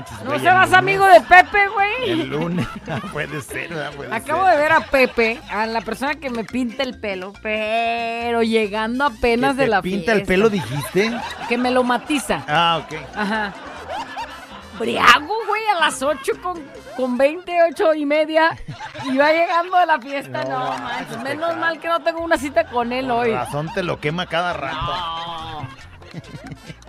No manches, ¿No güey, lunes- amigo de Pepe, güey? El lunes. Puede ser, Acabo ser. de ver a Pepe, a la persona que me pinta el pelo, pero llegando apenas ¿Que de te la pinta el fiesta. pelo, dijiste? Que me lo matiza. Ah, ok. Ajá. Briago, güey, a las 8 con, con 28 y media. Y va llegando de la fiesta. No, No, manches, manches. te Menos mal que no tengo una cita con él hoy. razón te lo quema cada rato. No.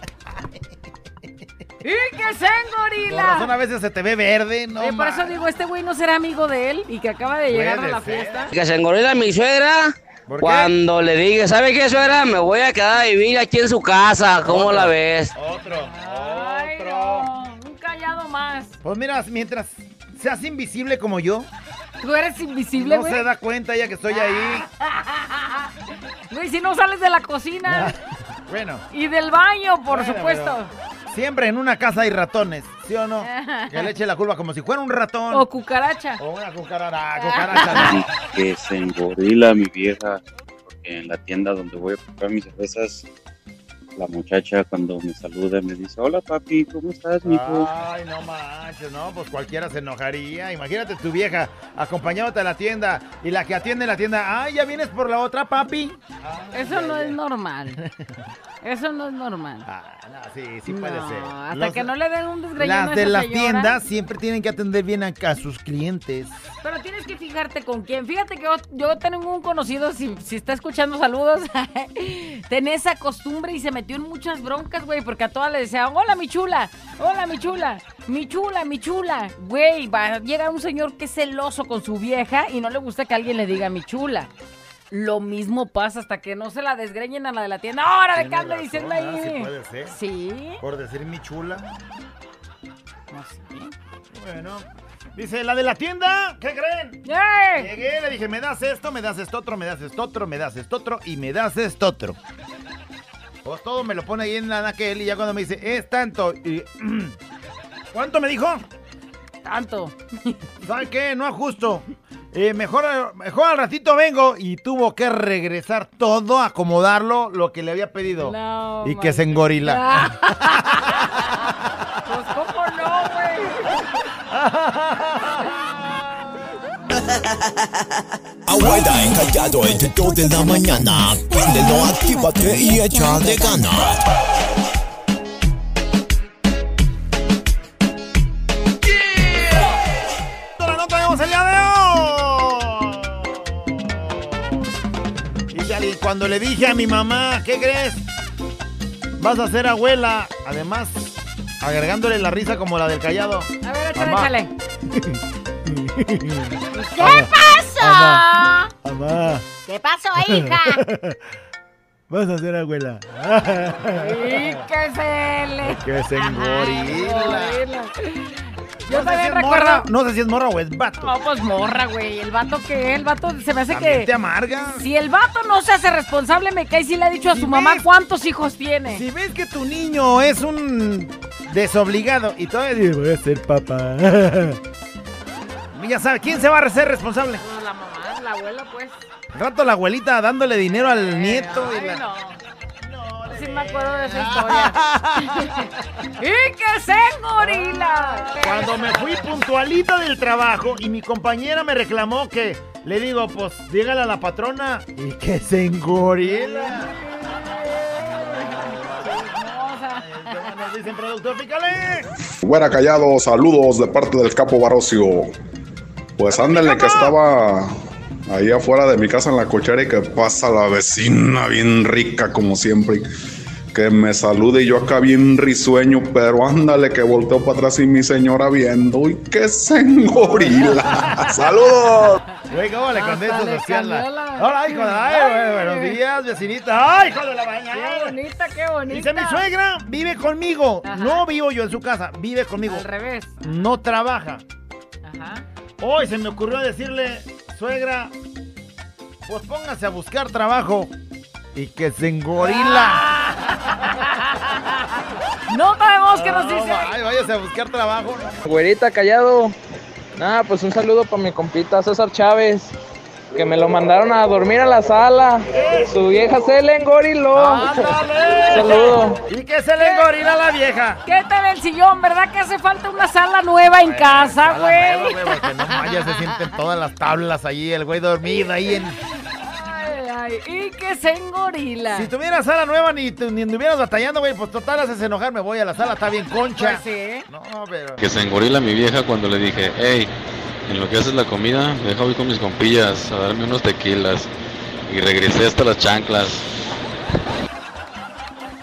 ¡Y que se Con razón engorila! a veces se te ve verde, ¿no? Oye, por eso digo, este güey no será amigo de él y que acaba de llegar a la ser. fiesta. Que se engorila mi suegra ¿Por qué? cuando le diga, ¿sabe qué, suegra? Me voy a quedar a vivir aquí en su casa. ¿Cómo Otro. la ves? Otro, Ay, otro. no, un callado más. Pues mira, mientras seas invisible como yo, Tú eres invisible, no güey. se da cuenta ella que estoy ahí. Güey, si no sales de la cocina Bueno, y del baño, por Bueno, supuesto. Siempre en una casa hay ratones, ¿sí o no? Que le eche la culpa como si fuera un ratón. O cucaracha. O una cucaracha, cucaracha. no. que se engorila mi vieja, porque en la tienda donde voy a comprar mis cervezas, la muchacha cuando me saluda me dice, hola papi, ¿cómo estás, mijo? Ay, no manches, no, pues cualquiera se enojaría. Imagínate tu vieja acompañándote a la tienda y la que atiende la tienda, ay, ya vienes por la otra, papi. Eso no es normal. Eso no es normal. Ah, no, sí, sí puede No, ser. Hasta Los- que no le den un desgreñón Las de las señora. tiendas siempre tienen que atender bien a, a sus clientes. Pero tienes que fijarte con quién. Fíjate que yo, yo tengo un conocido, si, si está escuchando saludos, tenía esa costumbre y se metió en muchas broncas, güey, porque a todas le decía, hola mi chula, hola mi chula, mi chula, mi chula. Güey, va, llega un señor que es celoso con su vieja y no le gusta que alguien le diga mi chula. Lo mismo pasa hasta que no se la desgreñen a la de la tienda. ¡Ahora de razón, diciendo ahí! Sí puede ser. Sí. Por decir mi chula. No sé. Bueno. Dice, la de la tienda, ¿qué creen? ¡Eh! Llegué, le dije, me das esto, me das esto otro, me das esto otro, me das esto otro y me das esto otro. Pues todo me lo pone ahí en la naquel y ya cuando me dice, es tanto. Y, ¿Cuánto me dijo? Tanto. ¿Sabe qué? No ajusto. Eh, mejor, mejor al ratito vengo y tuvo que regresar todo, acomodarlo, lo que le había pedido. No, y que se engorila. Pues cómo no, güey. Abuela encallado entre 2 de la mañana. Préndelo, actívate y ganas. día de hoy. Y ya, y cuando le dije a mi mamá, ¿qué crees? Vas a ser abuela. Además, agregándole la risa como la del callado. A ver, échale, Mamá. ¿Qué pasó? Mamá, ¿Qué pasó, hija? vas a ser abuela. Y que se le... Que se engorila. Yo No también recuerdo... morra- No sé si es morra o es vato. No, pues morra, güey. El vato que el vato se me hace que. te amarga. Si el vato no se hace responsable, me cae si le ha dicho a Si su mamá ves- cuántos hijos tiene. Si ves que tu niño es un desobligado y todavía dice, voy a ser papá. ya sabe, ¿quién se va a hacer responsable? No, la mamá, la abuela, pues. Al rato la abuelita dándole dinero al nieto. y Ay, la- no. Sí me acuerdo de esa historia. ¡Y que se engorila! Cuando me fui puntualita del trabajo y mi compañera me reclamó que le digo, pues dígale a la patrona y que se engorila. Nos dicen productor, pícale. Güera Callado, saludos de parte del Capo Barocio. Pues ándale que estaba ahí afuera de mi casa en la cochera y que pasa la vecina bien rica como siempre. Que me salude y yo acá bien risueño, pero ándale que volteo para atrás y mi señora viendo y que se engorila. ¡Saludos! Güey, ¿cómo le contesto la- Hola, hijo de güey, buenos días, vecinita. ¡Ay, hijo de la mañana! ¡Qué bonita, qué bonita! Dice, mi suegra vive conmigo. Ajá. No vivo yo en su casa, vive conmigo. Al revés. No trabaja. Ajá. Hoy se me ocurrió decirle, suegra, pues póngase a buscar trabajo y que se engorila. No sabemos qué nos dice. Ay, váyase a buscar trabajo. Güerita callado. Nada, pues un saludo para mi compita César Chávez. Que me lo mandaron a dormir a la sala. Su vieja se le engoriló. ¡Ándale! Saludo. Y que se le engorila la vieja. ¿Qué tal el sillón? ¿Verdad que hace falta una sala nueva en casa, güey? nueva, güey, porque no vaya, se sienten todas las tablas allí, el güey dormido ahí en... Ay, ay, y que se engorila. Si tuviera sala nueva ni, ni anduvieras batallando, güey, pues total haces enojar, me voy a la sala, está bien concha. Pues sí. No, pero... Que se engorila mi vieja cuando le dije, hey, en lo que haces la comida, me deja hoy con mis compillas a darme unos tequilas. Y regresé hasta las chanclas.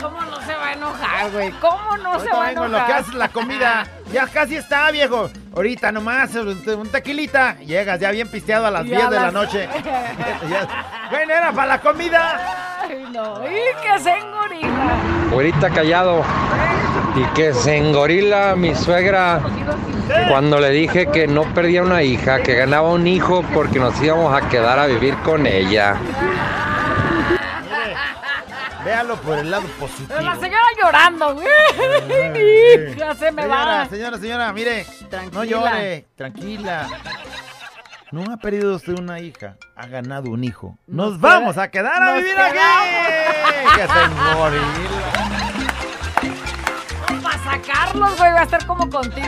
¿Cómo no se va a enojar, güey? ¿Cómo no se Ahorita va a vengo en enojar? lo que haces la comida. Ya casi está, viejo. Ahorita nomás, un un tequilita. Llegas ya bien pisteado a las Y 10 a de la noche. Bueno, era para la comida. Ay, no. Y que se engorila. Güerita callado. Y que se engorila mi suegra cuando le dije que no perdía una hija, que ganaba un hijo porque nos íbamos a quedar a vivir con ella. Véalo por el lado positivo. Pero la señora llorando, güey. Hija, se me señora, va. Señora, señora, mire. Tranquila. No llore, tranquila. No ha perdido usted una hija, ha ganado un hijo. Nos, Nos vamos queda- a quedar a vivir aquí. Que se. Para sacarlos, güey, va a estar como contigo.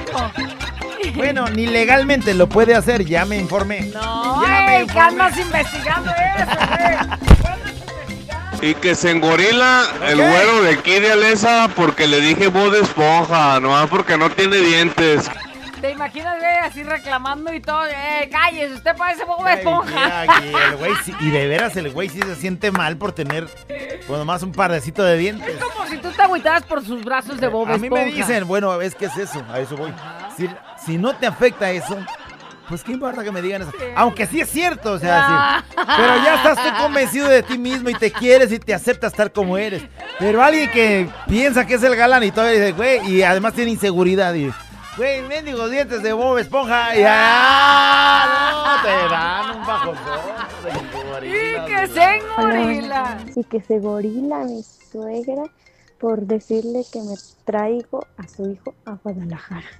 Bueno, ni legalmente lo puede hacer, ya me informé. No, Ya me ey, andas investigando eso, güey. Y que se engorila el güero de aquí de Alesa porque le dije voz de esponja, nomás porque no tiene dientes. ¿Te imaginas, güey, así reclamando y todo? Eh, cállese, usted parece Bob Ay, Esponja. mira, y el güey sí- y de veras el güey sí se siente mal por tener, pues nomás un parecito de dientes. Como si tú te agüitaras por sus brazos de Bob A mí me Esponja. dicen, bueno, es que es eso, a eso voy. Si, si no te afecta eso, pues qué importa que me digan eso. Aunque sí es cierto, o sea, sí. Pero ya estás tú convencido de ti mismo y te quieres y te aceptas tal como eres. Pero alguien que piensa que es el galán y todavía dice, güey, y además tiene inseguridad y, güey, mendigos dientes de Bob Esponja, y ah, no, te dan un bajón. Y que se engorila. Sí, que se gorila mi suegra por decirle que me traigo a su hijo a Guadalajara.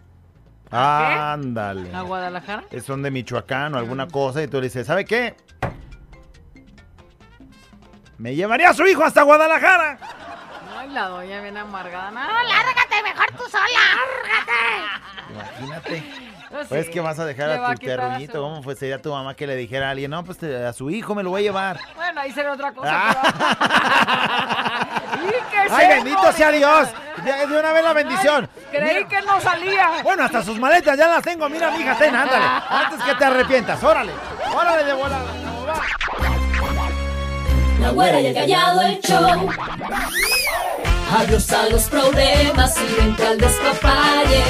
Ándale. ¿A Guadalajara? Es son de Michoacán o alguna cosa y tú le dices, ¿sabe qué? Me llevaría a su hijo hasta Guadalajara. Ay, la doña viene amargada. No, lárgate, mejor tú sola. Lárgate. Imagínate. Pues sí, que vas a dejar va a tu a terruñito. su- ¿Cómo fue? Sería tu mamá que le dijera a alguien, no, pues te- a su hijo me lo voy a llevar. Bueno, ahí será otra cosa. Ah. pero- ¡Y que ¡Ay, se bendito sea! Dios! De, de una vez la bendición. Creí que no salía. Bueno, hasta sus maletas ya las tengo. Mira, mija, ten, ándale. Antes que te arrepientas. Órale. Órale de volada. La güera y el callado el show. Adiós a los problemas y vente al despapalle.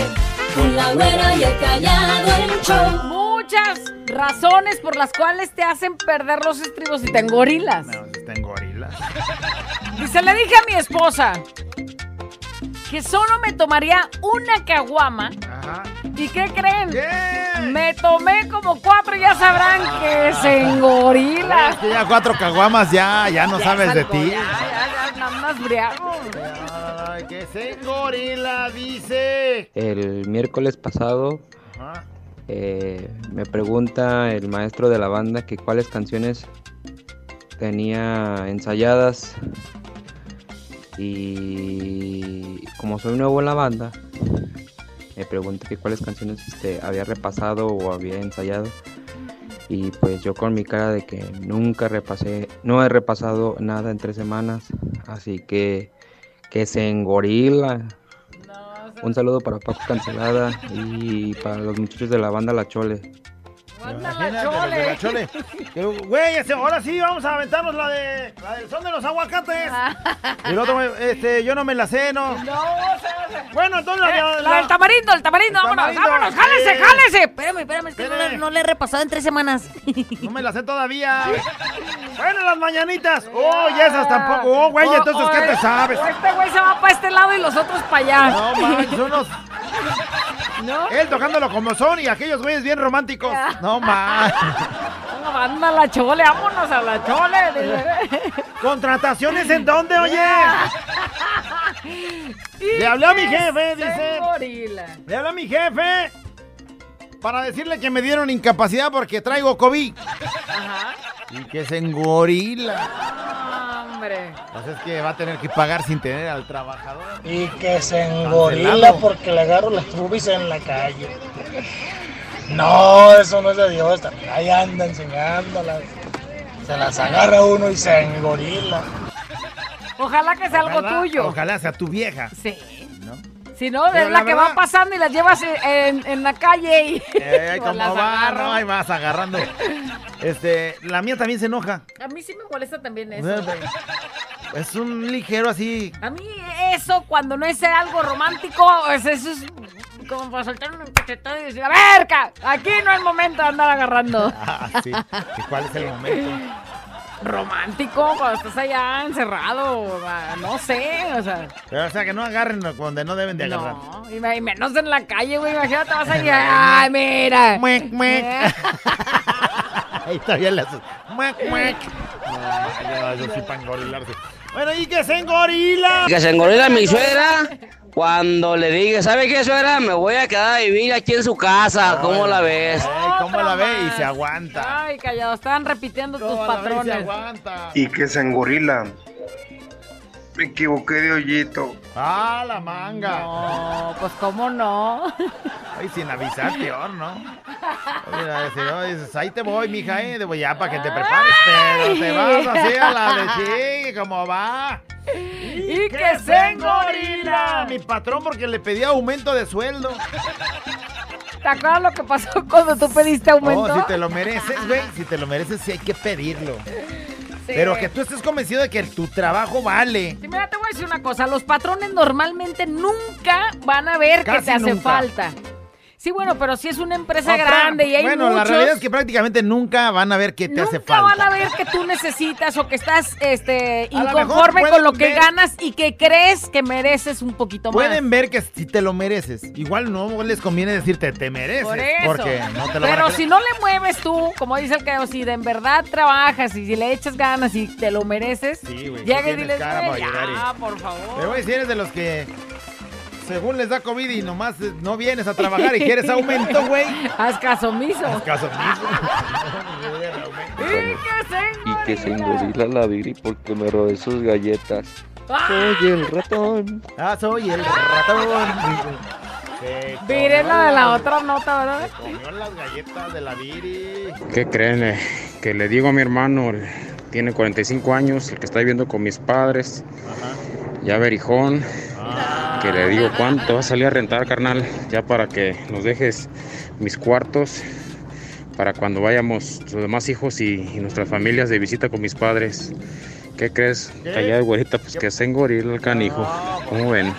Con la güera y el callado el show. Muchas razones por las cuales te hacen perder los estribos y te engorilas. Dice, le dije a mi esposa que solo me tomaría una caguama. Ajá. ¿Y qué creen? Me tomé como cuatro y ya sabrán que se engorila. Es que ya cuatro caguamas ya, ya no Ya sabes es de ti. Ya, ya, ya, nada más briago. Ay, que se gorila, dice. El miércoles pasado Ajá. eh, me pregunta el maestro de la banda que cuáles canciones tenía ensayadas y como soy nuevo en la banda me pregunta que cuáles canciones este, había repasado o había ensayado y pues yo con mi cara de que nunca repasé, no he repasado nada en tres semanas, así que que se engorila. Un saludo para Paco Cancelada y para los muchachos de la banda La Chole. Imagínate, los de la chole. Güey, ahora sí vamos a aventarnos la de la del son de los aguacates. Y el otro, güey, este, yo no me la sé, ¿no? No, Bueno, entonces la, Eh, la del tamarindo, el tamarindo, El vámonos, tamarindo, vámonos, jálese, jálese. Espérame, espérame, es que no, no le he repasado en tres semanas. No me la sé todavía. Bueno, las mañanitas. Oh, y esas tampoco. Oh, güey, entonces, ¿qué te sabes? O este güey se va para este lado y los otros para allá. No, manches, unos... Él tocándolo como son y aquellos güeyes bien románticos. No, No, Anda a la chole, vámonos a la chole. ¿Contrataciones en dónde, oye? Le hablé a mi jefe, dice. Gorila. Le hablé a mi jefe para decirle que me dieron incapacidad porque traigo COVID. Ajá. Y que se engorila. Hombre. Pues es que va a tener que pagar sin tener al trabajador. Y que se engorila Cancelado. porque le agarro las boobies en la calle. No, eso no es de Dios. también Ahí anda enseñándolas. Se las agarra uno y se engorila. Ojalá que sea algo tuyo. Ojalá sea tu vieja. Sí. ¿no? Si no, Pero es la, la que verdad- va pasando y las llevas en, en la calle y Eh, pues ¿Cómo las va? agarro. No, ahí vas agarrando. Este, la mía también se enoja. A mí sí me molesta también eso. Es un ligero así. A mí eso, cuando no es algo romántico, es- eso es como para soltar un cachetón y decir, a ver, aquí no es momento de andar agarrando. Ah, sí. ¿Y cuál es el momento? Romántico, cuando estás allá encerrado, no sé, o sea. Pero, o sea, que no agarren donde no deben de agarrar. No, y me- y menos en la calle, güey, imagínate, vas allá, ay, mira. Muec, muec. Ahí todavía le haces. Muec, muec. No, yo sí para engorilarse. Bueno, ¿y que se engorila? Que se engorila mi suegra cuando le dije, ¿sabe qué, suegra? Me voy a quedar a vivir aquí en su casa. ¿Cómo la ves? Ay, ¿Cómo la ve? Y se aguanta. Ay, callado, estaban repitiendo tus ¿Cómo la ve y se patrones. aguanta. Y que se engorila. Me equivoqué de hoyito. Ah, la manga. No, pues cómo no. Ay, sin avisar, peor, ¿no? Oye, a decir, dices, ahí te voy, mija, eh, de voy ya para que te prepares, pero te vas así a la de chingue, ¿cómo va? Y que se engorila. Mi patrón porque le pedía aumento de sueldo. ¿Te acuerdas lo que pasó cuando tú pediste aumento? Oh, si te lo mereces, güey, si te lo mereces, sí hay que pedirlo. Pero que tú estés convencido de que tu trabajo vale. Sí, mira, te voy a decir una cosa. Los patrones normalmente nunca van a ver que te hace nunca. falta. Sí, bueno, pero si es una empresa Otra- grande y hay Bueno, la muchos, realidad es que prácticamente nunca van a ver qué te hace nunca falta. van a ver que tú necesitas o que estás este, lo inconforme con lo que ver- ganas y que crees que mereces un poquito más. Pueden ver que si te lo mereces. Igual no les conviene decirte te mereces. Por eso. Porque no te lo van a Pero si no le mueves tú, como dice el que si de en verdad trabajas y si le echas ganas y te lo mereces, Sí, güey, llega y diles, cara "Güey, para llegar y- ya, por favor. Pero güey, si eres de los que según les da COVID y nomás eh, no vienes a trabajar y quieres aumento, güey. Haz caso omiso. Haz caso omiso. Y que se engorila la Viri porque me robé sus galletas. ¡Ah! Soy el ratón. Ah, soy el ratón. Viré la de la otra nota, ¿verdad? Comió las galletas de la Viri. ¿Qué creen? eh? Que le digo a mi hermano, el- tiene 45 años, el que está viviendo con mis padres, ya verijón, que le digo, ¿cuánto va a salir a rentar, carnal? Ya para que nos dejes mis cuartos, para cuando vayamos los demás hijos y, y nuestras familias de visita con mis padres. ¿Qué crees? ¿Qué? Calla de güerita, pues que se engorila el canijo. ¿Cómo ven?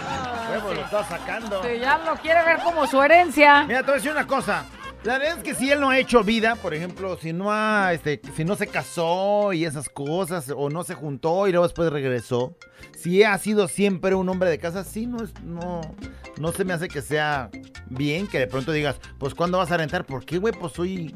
Huevo, lo está sacando. Que ya lo quiere ver como su herencia. Mira, te voy a decir una cosa. La verdad es que si él no ha hecho vida, por ejemplo, si no ha, este, si no se casó y esas cosas, o no se juntó y luego después regresó, si ha sido siempre un hombre de casa, sí, no es, no, no se me hace que sea bien que de pronto digas, pues ¿cuándo vas a rentar? ¿Por qué, güey? Pues soy,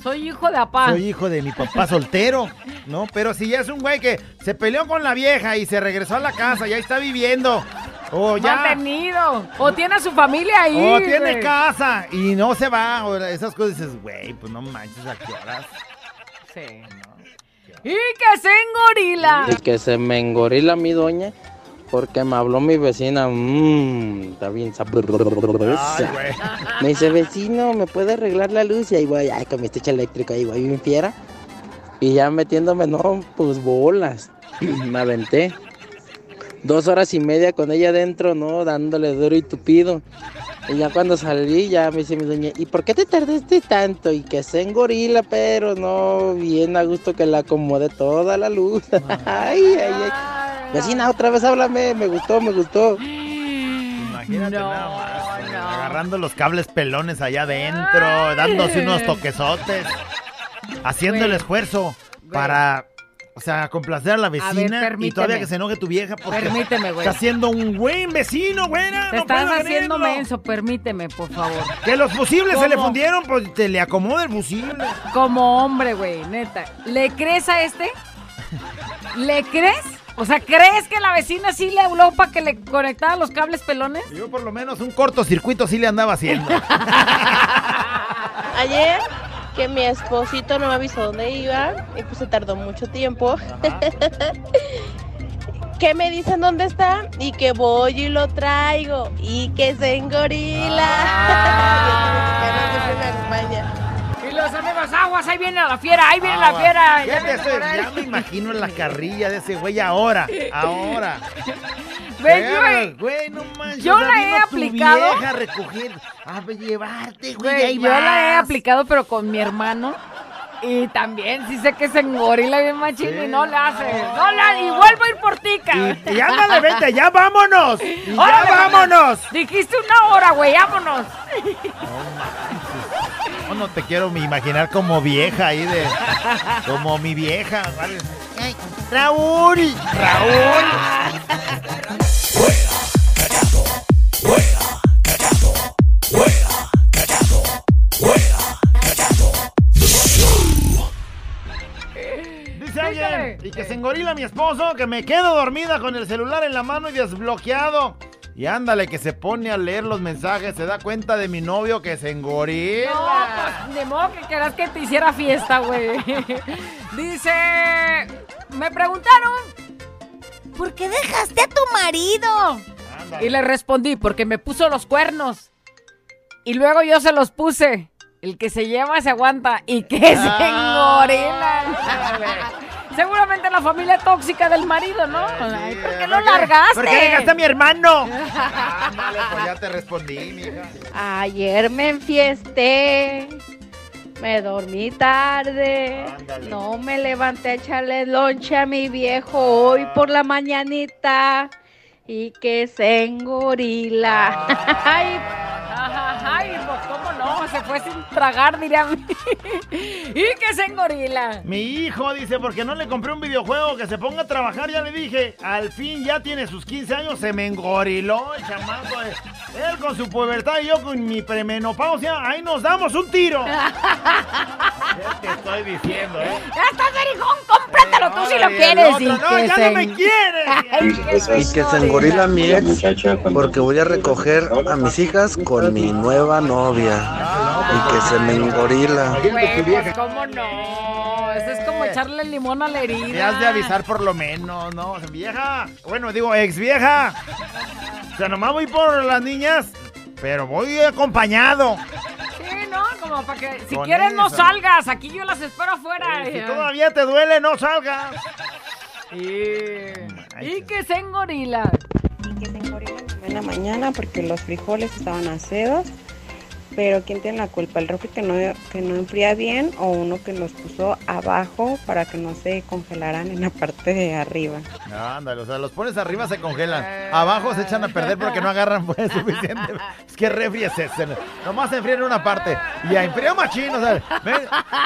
Soy hijo de apá. soy hijo de mi papá soltero, ¿no? Pero si ya es un güey que se peleó con la vieja y se regresó a la casa, ya está viviendo, o ya... Mantenido. O tiene a su familia ahí. O tiene güey. casa y no se va. O esas cosas dices, güey, pues no manches, ¿a qué horas? Sí. Y que se engorila. Y que se me engorila mi doña porque me habló mi vecina. Mmm, está bien sabrosa. Me dice, vecino, ¿me puede arreglar la luz? Y ahí voy, ay, con mi estuche eléctrico, ahí voy bien fiera. Y ya metiéndome, no, pues bolas. me aventé. Dos horas y media con ella adentro, ¿no? Dándole duro y tupido. Y ya cuando salí, ya me dice mi doña, ¿y por qué te tardaste tanto? Y que se engorila, pero no, bien a gusto que la acomode toda la luz. ay, ay, ay. Vecina, otra vez háblame, me gustó, me gustó. Imagínate nada más. Agarrando los cables pelones allá adentro, dándose unos toquesotes, haciendo el esfuerzo para, o sea, complacer a la vecina y todavía que se enoje tu vieja porque Permíteme, güey. está siendo un buen vecino, güera. Te no estás haciendo menso, permíteme, por favor. Que los fusibles se le fundieron, pues te le acomoda el fusible. Como hombre, güey, neta. ¿Le crees a este? ¿Le crees? O sea, ¿crees que la vecina sí le habló para que le conectara los cables pelones? Yo por lo menos un cortocircuito sí le andaba haciendo. Ayer que mi esposito no me avisó dónde iba y pues se tardó mucho tiempo. que me dicen dónde está y que voy y lo traigo y que se engorila. Acompaña. Y los amigos, aguas, ahí viene la fiera, ahí viene la fiera. Ya ya me imagino en la carrilla de ese güey ahora, ahora. Güey, Pero, güey, no manches. yo la he aplicado. vieja a recoger, a llevarte, güey, yo la he aplicado, pero con mi hermano. Y también sí sé que se engorila bien machín y no le hace. No le y vuelvo a ir por ti, cabrón. Y, y ándale, vente, ya vámonos. Y ya vámonos. Dijiste una hora, güey, vámonos. No, no te quiero me imaginar como vieja ahí de. Como mi vieja. ¿vale? Ay, Raúl, Raúl. Dice alguien, y que se engorila mi esposo, que me quedo dormida con el celular en la mano y desbloqueado. Y ándale, que se pone a leer los mensajes, se da cuenta de mi novio que se engorila. No, pues de modo que quieras que te hiciera fiesta, güey. Dice, me preguntaron, ¿por qué dejaste a tu marido? Y le respondí, porque me puso los cuernos. Y luego yo se los puse. El que se lleva se aguanta y que se engorila. Seguramente la familia tóxica del marido, ¿no? Ay, ¿Por qué lo largaste? ¿Por qué dejaste a mi hermano? Ándale, pues ya te respondí, mija. Ayer me enfiesté. Me dormí tarde. No me levanté a echarle lonche a mi viejo hoy por la mañanita. Y que se engorila. Ay, fue sin tragar, diría. y que se engorila. Mi hijo dice, porque no le compré un videojuego que se ponga a trabajar, ya le dije, al fin ya tiene sus 15 años, se me engoriló el chamaco. eh. Él con su pubertad y yo con mi premenopausia, ahí nos damos un tiro. ¿Qué te estoy diciendo, eh? Ya estás, Berijón, cómpratelo tú si lo y quieres. otro, y no, ya se no me quieres. Ay, que Y que se engorila mi ex porque voy a recoger a mis hijas con mi nueva novia. Y que se me engorila. Pues, ¿cómo no? Eso es como echarle limón a la herida. Me has de avisar por lo menos, ¿no? Vieja, bueno, digo, ex vieja. O sea, nomás voy por las niñas. Pero voy acompañado. Sí, ¿no? Como para que si Con quieres no salgas, aquí yo las espero afuera. Si todavía te duele, no salgas. Y que se engorila. en la mañana porque los frijoles estaban acedos. Pero ¿quién tiene la culpa? ¿El refri que no, que no enfría bien o uno que los puso abajo para que no se congelaran en la parte de arriba? Ándale, o sea, los pones arriba se congelan. Abajo se echan a perder porque no agarran pues suficiente. Es que refri es ese. Nomás se enfría en una parte. Y a enfrió machín, o sea.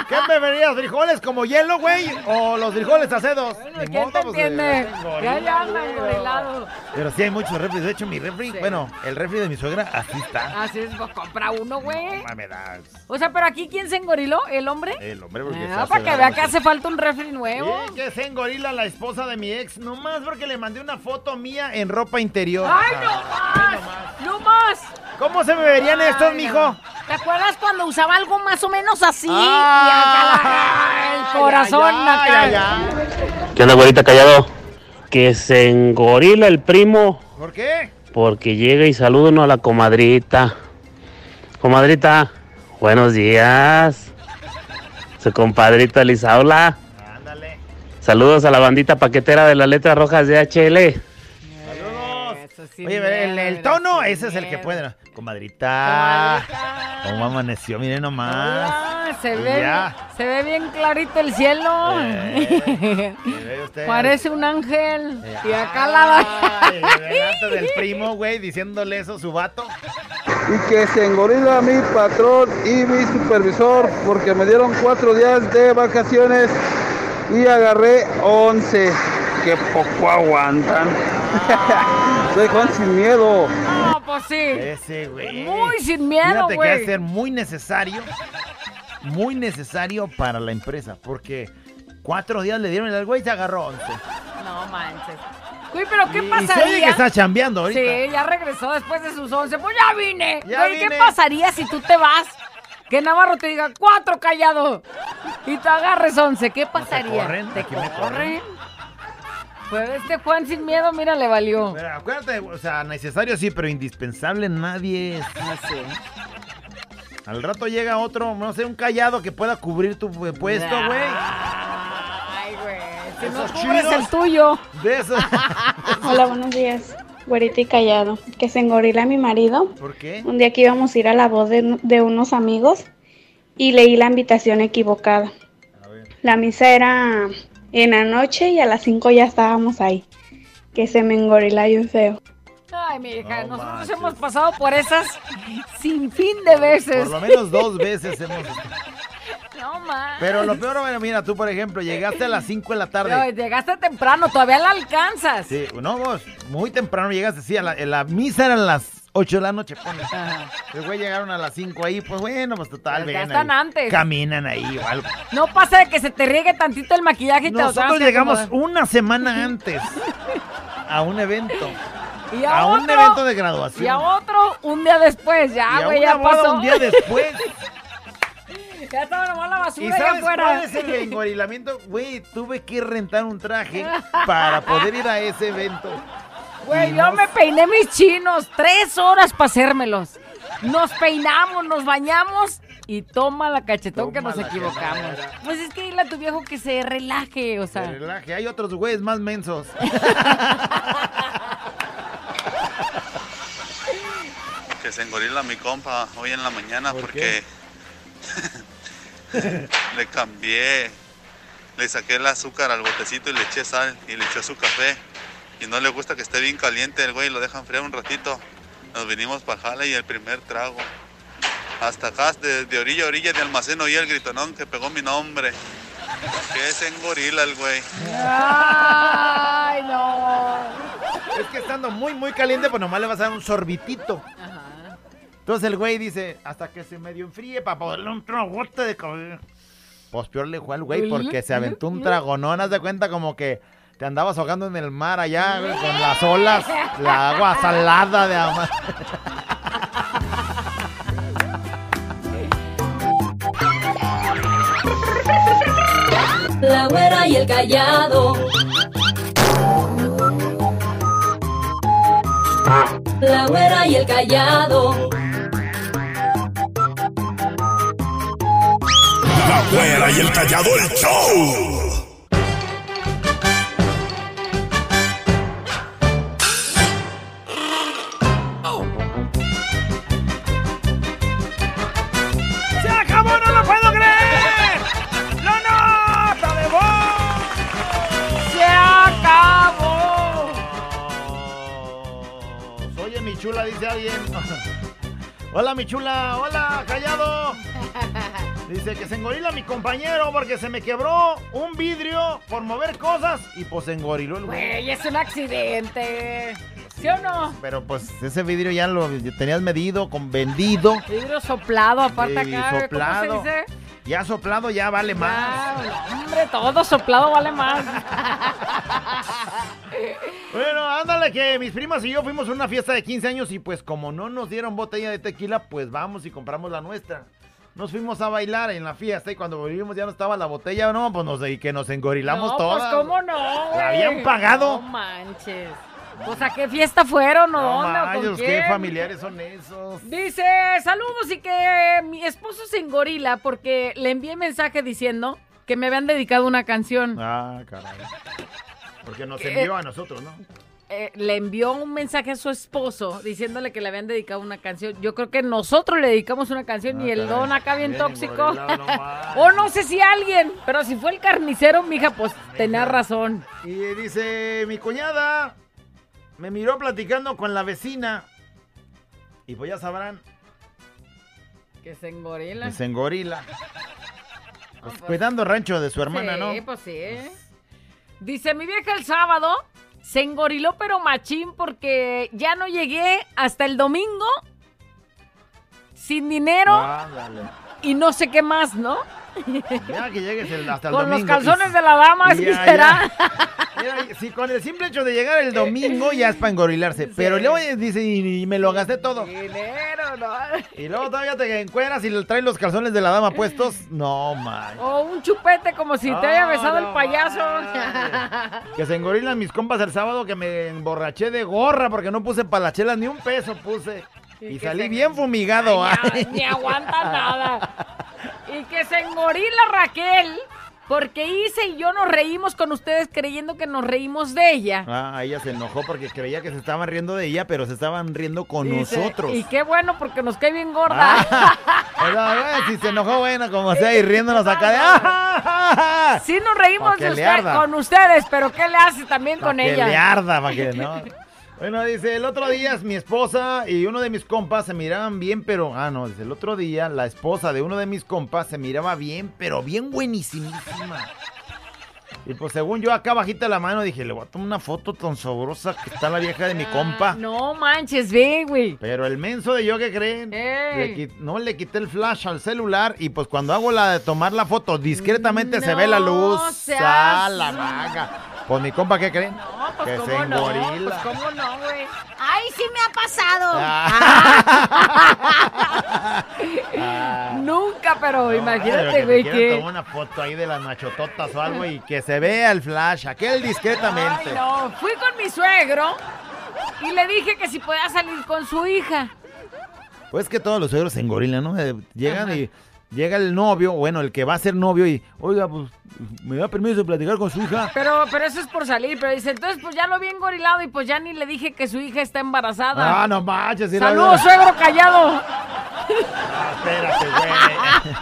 ¿Qué me venías? ¿Frijoles como hielo, güey? ¿O los frijoles acedos? Ni ¿Quién modo, te pues, entiende? eh, Ya engorilado. Pero sí hay muchos refris. De hecho, mi refri, bueno, el refri de mi suegra, así está. Así es, pues compra uno, güey. No me das. O sea, pero aquí ¿quién se engoriló? ¿El hombre? El hombre, porque se Ah, hace para que vea que hace falta un refri nuevo. Sí, que se engorila la esposa de mi ex, nomás porque le mandé una foto mía en ropa interior. ¡Ay, no más! ¡No más! ¿Cómo se me verían estos, mijo? ¿Te acuerdas cuando usaba algo más o menos así? Ah, y acá el corazón ay, acá. ay, ay. ¿Qué onda, güerita callado? Que se engorila el primo ¿Por qué? porque llega y saluda uno a la comadrita. Comadrita, buenos días. Su compadrita Lisaula. Saludos a la bandita paquetera de las letras rojas de HL. Oye, el, el tono, ese es el que puede. Comadrita. ¿Cómo amaneció? Miren nomás. Ah, se ve, ya. se ve bien clarito el cielo. usted. Parece un ángel. Y acá la... Delante del primo, güey, diciéndole eso a su vato. Y que se engorila mi patrón y mi supervisor porque me dieron cuatro días de vacaciones y agarré 11. Que poco aguantan. Soy Juan sin miedo. No, pues sí. Ese, güey. Muy sin miedo, Fíjate que va a ser muy necesario, muy necesario para la empresa, porque cuatro días le dieron y el güey se agarró 11. No manches. Güey, pero ¿qué y pasaría? se oye que está chambeando ahorita. Sí, ya regresó después de sus 11. Pues ya vine. Ya Güey, ¿qué pasaría si tú te vas? Que Navarro te diga cuatro callado y te agarres 11. ¿Qué pasaría? corren, ¿Te aquí me corren? Pues este Juan sin miedo, mira, le valió. Pero acuérdate, o sea, necesario sí, pero indispensable nadie es. Ah, sí. Al rato llega otro, no sé, un callado que pueda cubrir tu puesto, güey. Ay, no cubres chidos. el tuyo. De eso. Hola, buenos días. Güerita y callado. Que se engorila mi marido. ¿Por qué? Un día que íbamos a ir a la voz de, de unos amigos y leí la invitación equivocada. La misa era en la noche y a las 5 ya estábamos ahí. Que se me engorila bien feo. Ay, mi hija, nosotros hemos pasado por esas sin fin de veces. Por lo menos dos veces hemos. Más. Pero lo peor, bueno, mira, tú por ejemplo, llegaste a las 5 de la tarde. llegaste temprano, todavía la alcanzas. Sí, no, vos, muy temprano llegaste, sí, a la, en la misa eran las 8 de la noche, pones. El güey llegaron a las 5 ahí, pues bueno, pues total, ya están ahí. antes. Caminan ahí o algo. No pasa de que se te riegue tantito el maquillaje y te lo tengas Nosotros llegamos acomodar. una semana antes a un evento. Y a, a un evento de graduación. Y a otro un día después, ya, a güey, ya boda pasó. un día después. ya estaba nomás la ¿Y basura allá sabes afuera. cuál es el engorilamiento? Güey, tuve que rentar un traje para poder ir a ese evento. Güey, Y yo me peiné mis chinos, tres horas para hacérmelos. Nos peinamos, nos bañamos y toma la cachetón que nos equivocamos. Pues es que dile a tu viejo que se relaje, o sea. Se relaje, hay otros güeyes más mensos. Que se engorila mi compa hoy en la mañana porque le cambié, le saqué el azúcar al botecito y le eché sal y le eché su café. Y no le gusta que esté bien caliente el güey, lo deja enfriar un ratito. Nos vinimos para Jala y el primer trago. Hasta acá, de, de orilla a orilla de almacén oí el gritonón que pegó mi nombre. Que se engorila el güey. Ay, no. Es que estando muy, muy caliente, pues nomás le vas a dar un sorbitito. Entonces el güey dice, hasta que se medio enfríe para poderle un tragote de café. Pues peor le fue al güey porque se aventó un tragonón, haz de cuenta como que te andabas ahogando en el mar allá, güey, con las olas, la agua salada de amar. La güera y el callado. La güera y el callado. La güera y el callado el show. ¡Se acabó! ¡No lo puedo creer! ¡La nota de voz! ¡Se acabó! Oye, mi chula, dice alguien. Hola, mi chula. Hola, callado. Dice que se engorila mi compañero porque se me quebró un vidrio por mover cosas y pues se engoriló el güey. Güey, es un accidente. ¿Sí o no? Pero pues ese vidrio ya lo tenías medido, con vendido. Vidrio soplado, aparte acá. soplado. ¿Cómo se dice? Ya soplado ya vale más. Ah, hombre, todo soplado vale más. Bueno, ándale que mis primas y yo fuimos a una fiesta de 15 años y pues como no nos dieron botella de tequila, pues vamos y compramos la nuestra. Nos fuimos a bailar en la fiesta y cuando volvimos ya no estaba la botella, no, pues nos, y que nos engorilamos no, todas. pues cómo no, güey. ¿La habían pagado? No manches. Pues a qué fiesta fueron o No dónde o con manches, qué quién? familiares son esos. Dice, saludos y que mi esposo se engorila porque le envié mensaje diciendo que me habían dedicado una canción. Ah, caray. Porque nos ¿Qué? envió a nosotros, ¿no? Eh, le envió un mensaje a su esposo diciéndole que le habían dedicado una canción. Yo creo que nosotros le dedicamos una canción y el Ah, caray. don acá bien, Bien tóxico. o no sé si alguien, pero si fue el carnicero, mija, pues tenía razón. Y dice, mi cuñada me miró platicando con la vecina. Y pues ya sabrán, Que se engorila. que se engorila. Pues, cuidando el rancho de su hermana, sí, ¿no? pues sí. Dice, mi vieja el sábado se engoriló pero machín porque ya no llegué hasta el domingo sin dinero y no sé qué más, ¿no? Ya que llegues el- hasta el Con los domingo. calzones Y- de la dama, así será. Mira, si con el simple hecho de llegar el domingo ya es para engorilarse. Pero luego dice, y, y me lo gasté todo. Dinero, ¿no? Y luego todavía te encueras y le traes los calzones de la dama puestos. No, man. O un chupete como si te haya besado no el payaso. Que se engorilan mis compas el sábado que me emborraché de gorra porque no puse para las chelas ni un peso puse. Y salí se- bien fumigado. Ay. Ni aguanta nada. Y que se engorila Raquel porque Isa y yo nos reímos con ustedes creyendo que nos reímos de ella. Ah, ella se enojó porque creía que se estaban riendo de ella, pero se estaban riendo con nosotros. Y qué bueno porque nos cae bien gorda. Pero, eh, si se enojó, bueno, como sea, y riéndonos acá de... ¡Ah! Sí nos reímos que de usted- con ustedes, pero ¿qué le hace también Pa' con que ella? le arda, pa' que no. Bueno, dice, el otro día mi esposa y uno de mis compas se miraban bien, pero... Ah, no, dice, el otro día la esposa de uno de mis compas se miraba bien, pero bien buenísimísima. Y pues según yo acá bajita la mano dije, le voy a tomar una foto tan sabrosa que está la vieja de mi compa. Ah, No manches, ve, güey. Pero el menso de yo, ¿qué creen? Le no le quité el flash al celular y pues cuando hago la de tomar la foto, discretamente se ve la luz. seas- ¡Ah, la vaga! Pues mi compa, ¿qué creen? Pues que se cómo no, engorila. pues cómo no, güey. Ay, sí me ha pasado. Nunca, pero imagínate, que güey, que... tomar una foto ahí de las machototas o algo y que se vea el flash, aquel discretamente. Ay, no. Fui con mi suegro y le dije que si podía salir con su hija. Pues que todos los suegros se engorilan, ¿no? Eh, Llegan y llega el novio, bueno, el que va a ser novio y, oiga, pues, ¿me da permiso de platicar con su hija? Pero, pero eso es por salir, pero dice, entonces pues ya lo vi engorilado y pues ya ni le dije que su hija está embarazada. Ah, no manches. mira, Saludos, mira. suegro callado. Espérate, güey.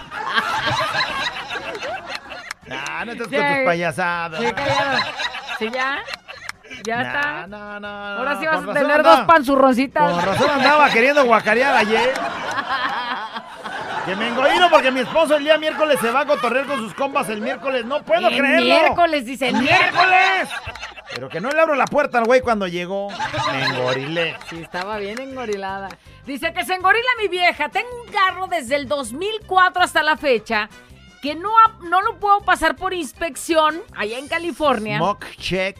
Ah, no estás con tus payasadas. Sí, callado. Sí, ya. Ya Nah, está. no, no, Ahora sí no, vas a tener andaba- dos panzurroncitas. Con razón andaba queriendo guacarear ayer. Que me engorilo porque mi esposo el día miércoles se va a cotorrear con sus compas el miércoles. No puedo El creerlo. miércoles, dice, ¡El miércoles! Pero que no le abro la puerta al güey cuando llegó. Me engorilé. Sí, estaba bien engorilada. Dice que se engorila mi vieja. Tengo un carro desde el 2004 hasta la fecha que no, no lo puedo pasar por inspección allá en California Mock check.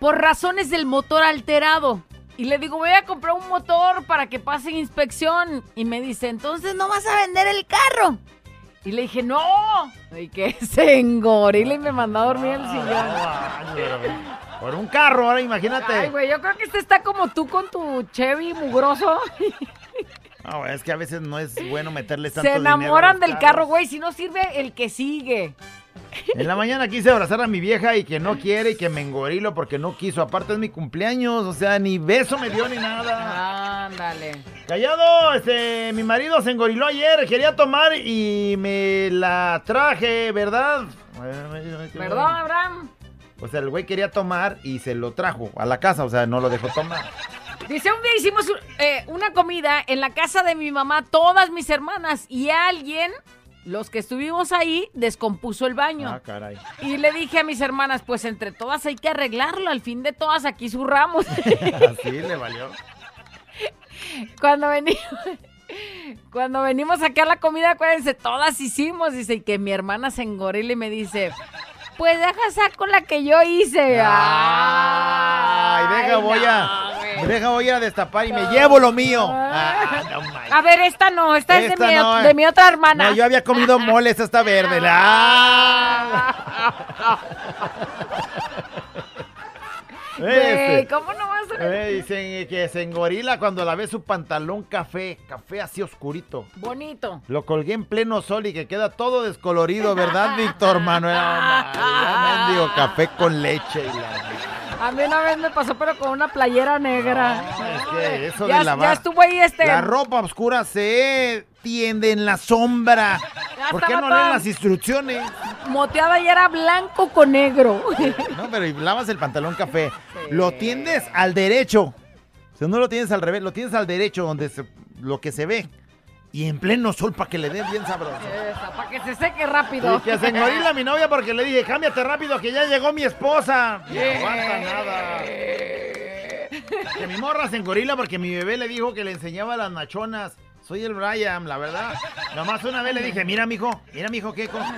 por razones del motor alterado. Y le digo, voy a comprar un motor para que pase inspección. Y me dice, entonces no vas a vender el carro. Y le dije, no. Y que se engorila y me mandó a dormir el sillón. Por un carro, ahora imagínate. Ay, güey, yo creo que este está como tú con tu Chevy mugroso. No, es que a veces no es bueno meterle tanto Se dinero a enamoran del carros. carro, güey. Si no sirve, el que sigue. En la mañana quise abrazar a mi vieja y que no quiere y que me engorilo porque no quiso. Aparte es mi cumpleaños, o sea, ni beso me dio ni nada. Ándale. Callado, este, mi marido se engoriló ayer, quería tomar y me la traje, ¿verdad? Perdón, Abraham. O sea, el güey quería tomar y se lo trajo a la casa, o sea, no lo dejó tomar. Dice, un día hicimos eh, una comida en la casa de mi mamá, todas mis hermanas, y alguien, los que estuvimos ahí, descompuso el baño. Ah, caray. Y le dije a mis hermanas, pues entre todas hay que arreglarlo, al fin de todas aquí zurramos. Así le valió. Cuando venimos, cuando venimos a sacar la comida, acuérdense, todas hicimos, dice, y que mi hermana se engorila y me dice, pues deja saco la que yo hice. Ay, deja, voy a, deja, voy a destapar y me llevo lo mío. Ah, no. A ver, esta no, esta, es de mi, no, de eh. mi otra hermana. No, yo había comido mole, esta verde. Ah. Güey. ¿cómo no vas a...? Eh, dicen que se engorila cuando la ve su pantalón café, café así oscurito. Bonito. Lo colgué en pleno sol y que queda todo descolorido, ¿verdad, Víctor Manuel? Mendigo café con leche y la... A mí una vez me pasó, pero con una playera negra. Es que eso ya, de lavar... ya estuvo ahí este... La ropa oscura se tiende en la sombra. ¿Por qué no leen las instrucciones? Moteada y era blanco con negro. No, pero y lavas el pantalón café. Lo tiendes al derecho. O sea, no lo tienes al revés, lo tienes al derecho, donde se- lo que se ve. Y en pleno sol para que le dé bien sabroso. Para que se seque rápido. Y que se engorila mi novia porque le dije, cámbiate rápido que ya llegó mi esposa. No aguanta nada. Que mi morra se engorila porque mi bebé le dijo que le enseñaba las nachonas. Soy el Brian, la verdad. Nomás una vez le dije, mira, mijo, mira, mijo, qué cosa.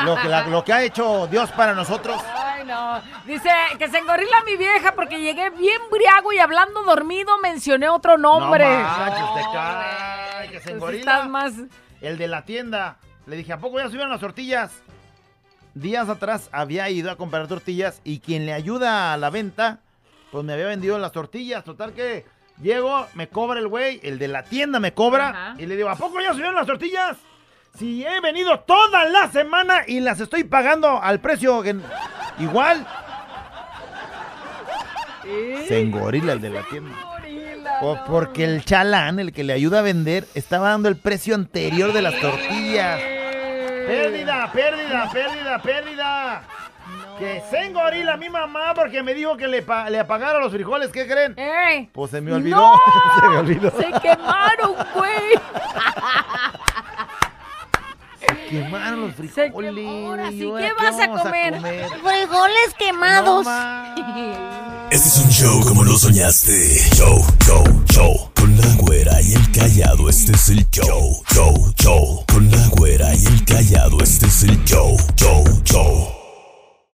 Lo que, la- lo que ha hecho Dios para nosotros. Ay, no. Dice que se engorila mi vieja porque llegué bien briago y hablando dormido mencioné otro nombre. No manches, te cae, que se Pues engorila. más... El de la tienda. Le dije, ¿a poco ya subieron las tortillas? Días atrás había ido a comprar tortillas y quien le ayuda a la venta, pues me había vendido las tortillas. Total que llego, me cobra el güey, el de la tienda me cobra Ajá. y le digo, ¿a poco ya subieron las tortillas? Si he venido toda la semana y las estoy pagando al precio que- igual. Se engorila el de la tienda. Pues porque el chalán, el que le ayuda a vender, estaba dando el precio anterior de las tortillas. Pérdida, pérdida, pérdida, pérdida. Que se engorila mi mamá porque me dijo que le, pa- le apagara los frijoles. ¿Qué creen? Pues se me olvidó. ¡No! se me olvidó. Se quemaron, güey. Quemaron los Se frijoles. quemó, ahora sí, ¿Y ahora ¿qué vas a vamos comer? Frijoles quemados. Este es un show como lo soñaste. Show, show, show. Con la güera y el callado, este es el show. Show, show. Con la güera y el callado, este es el show.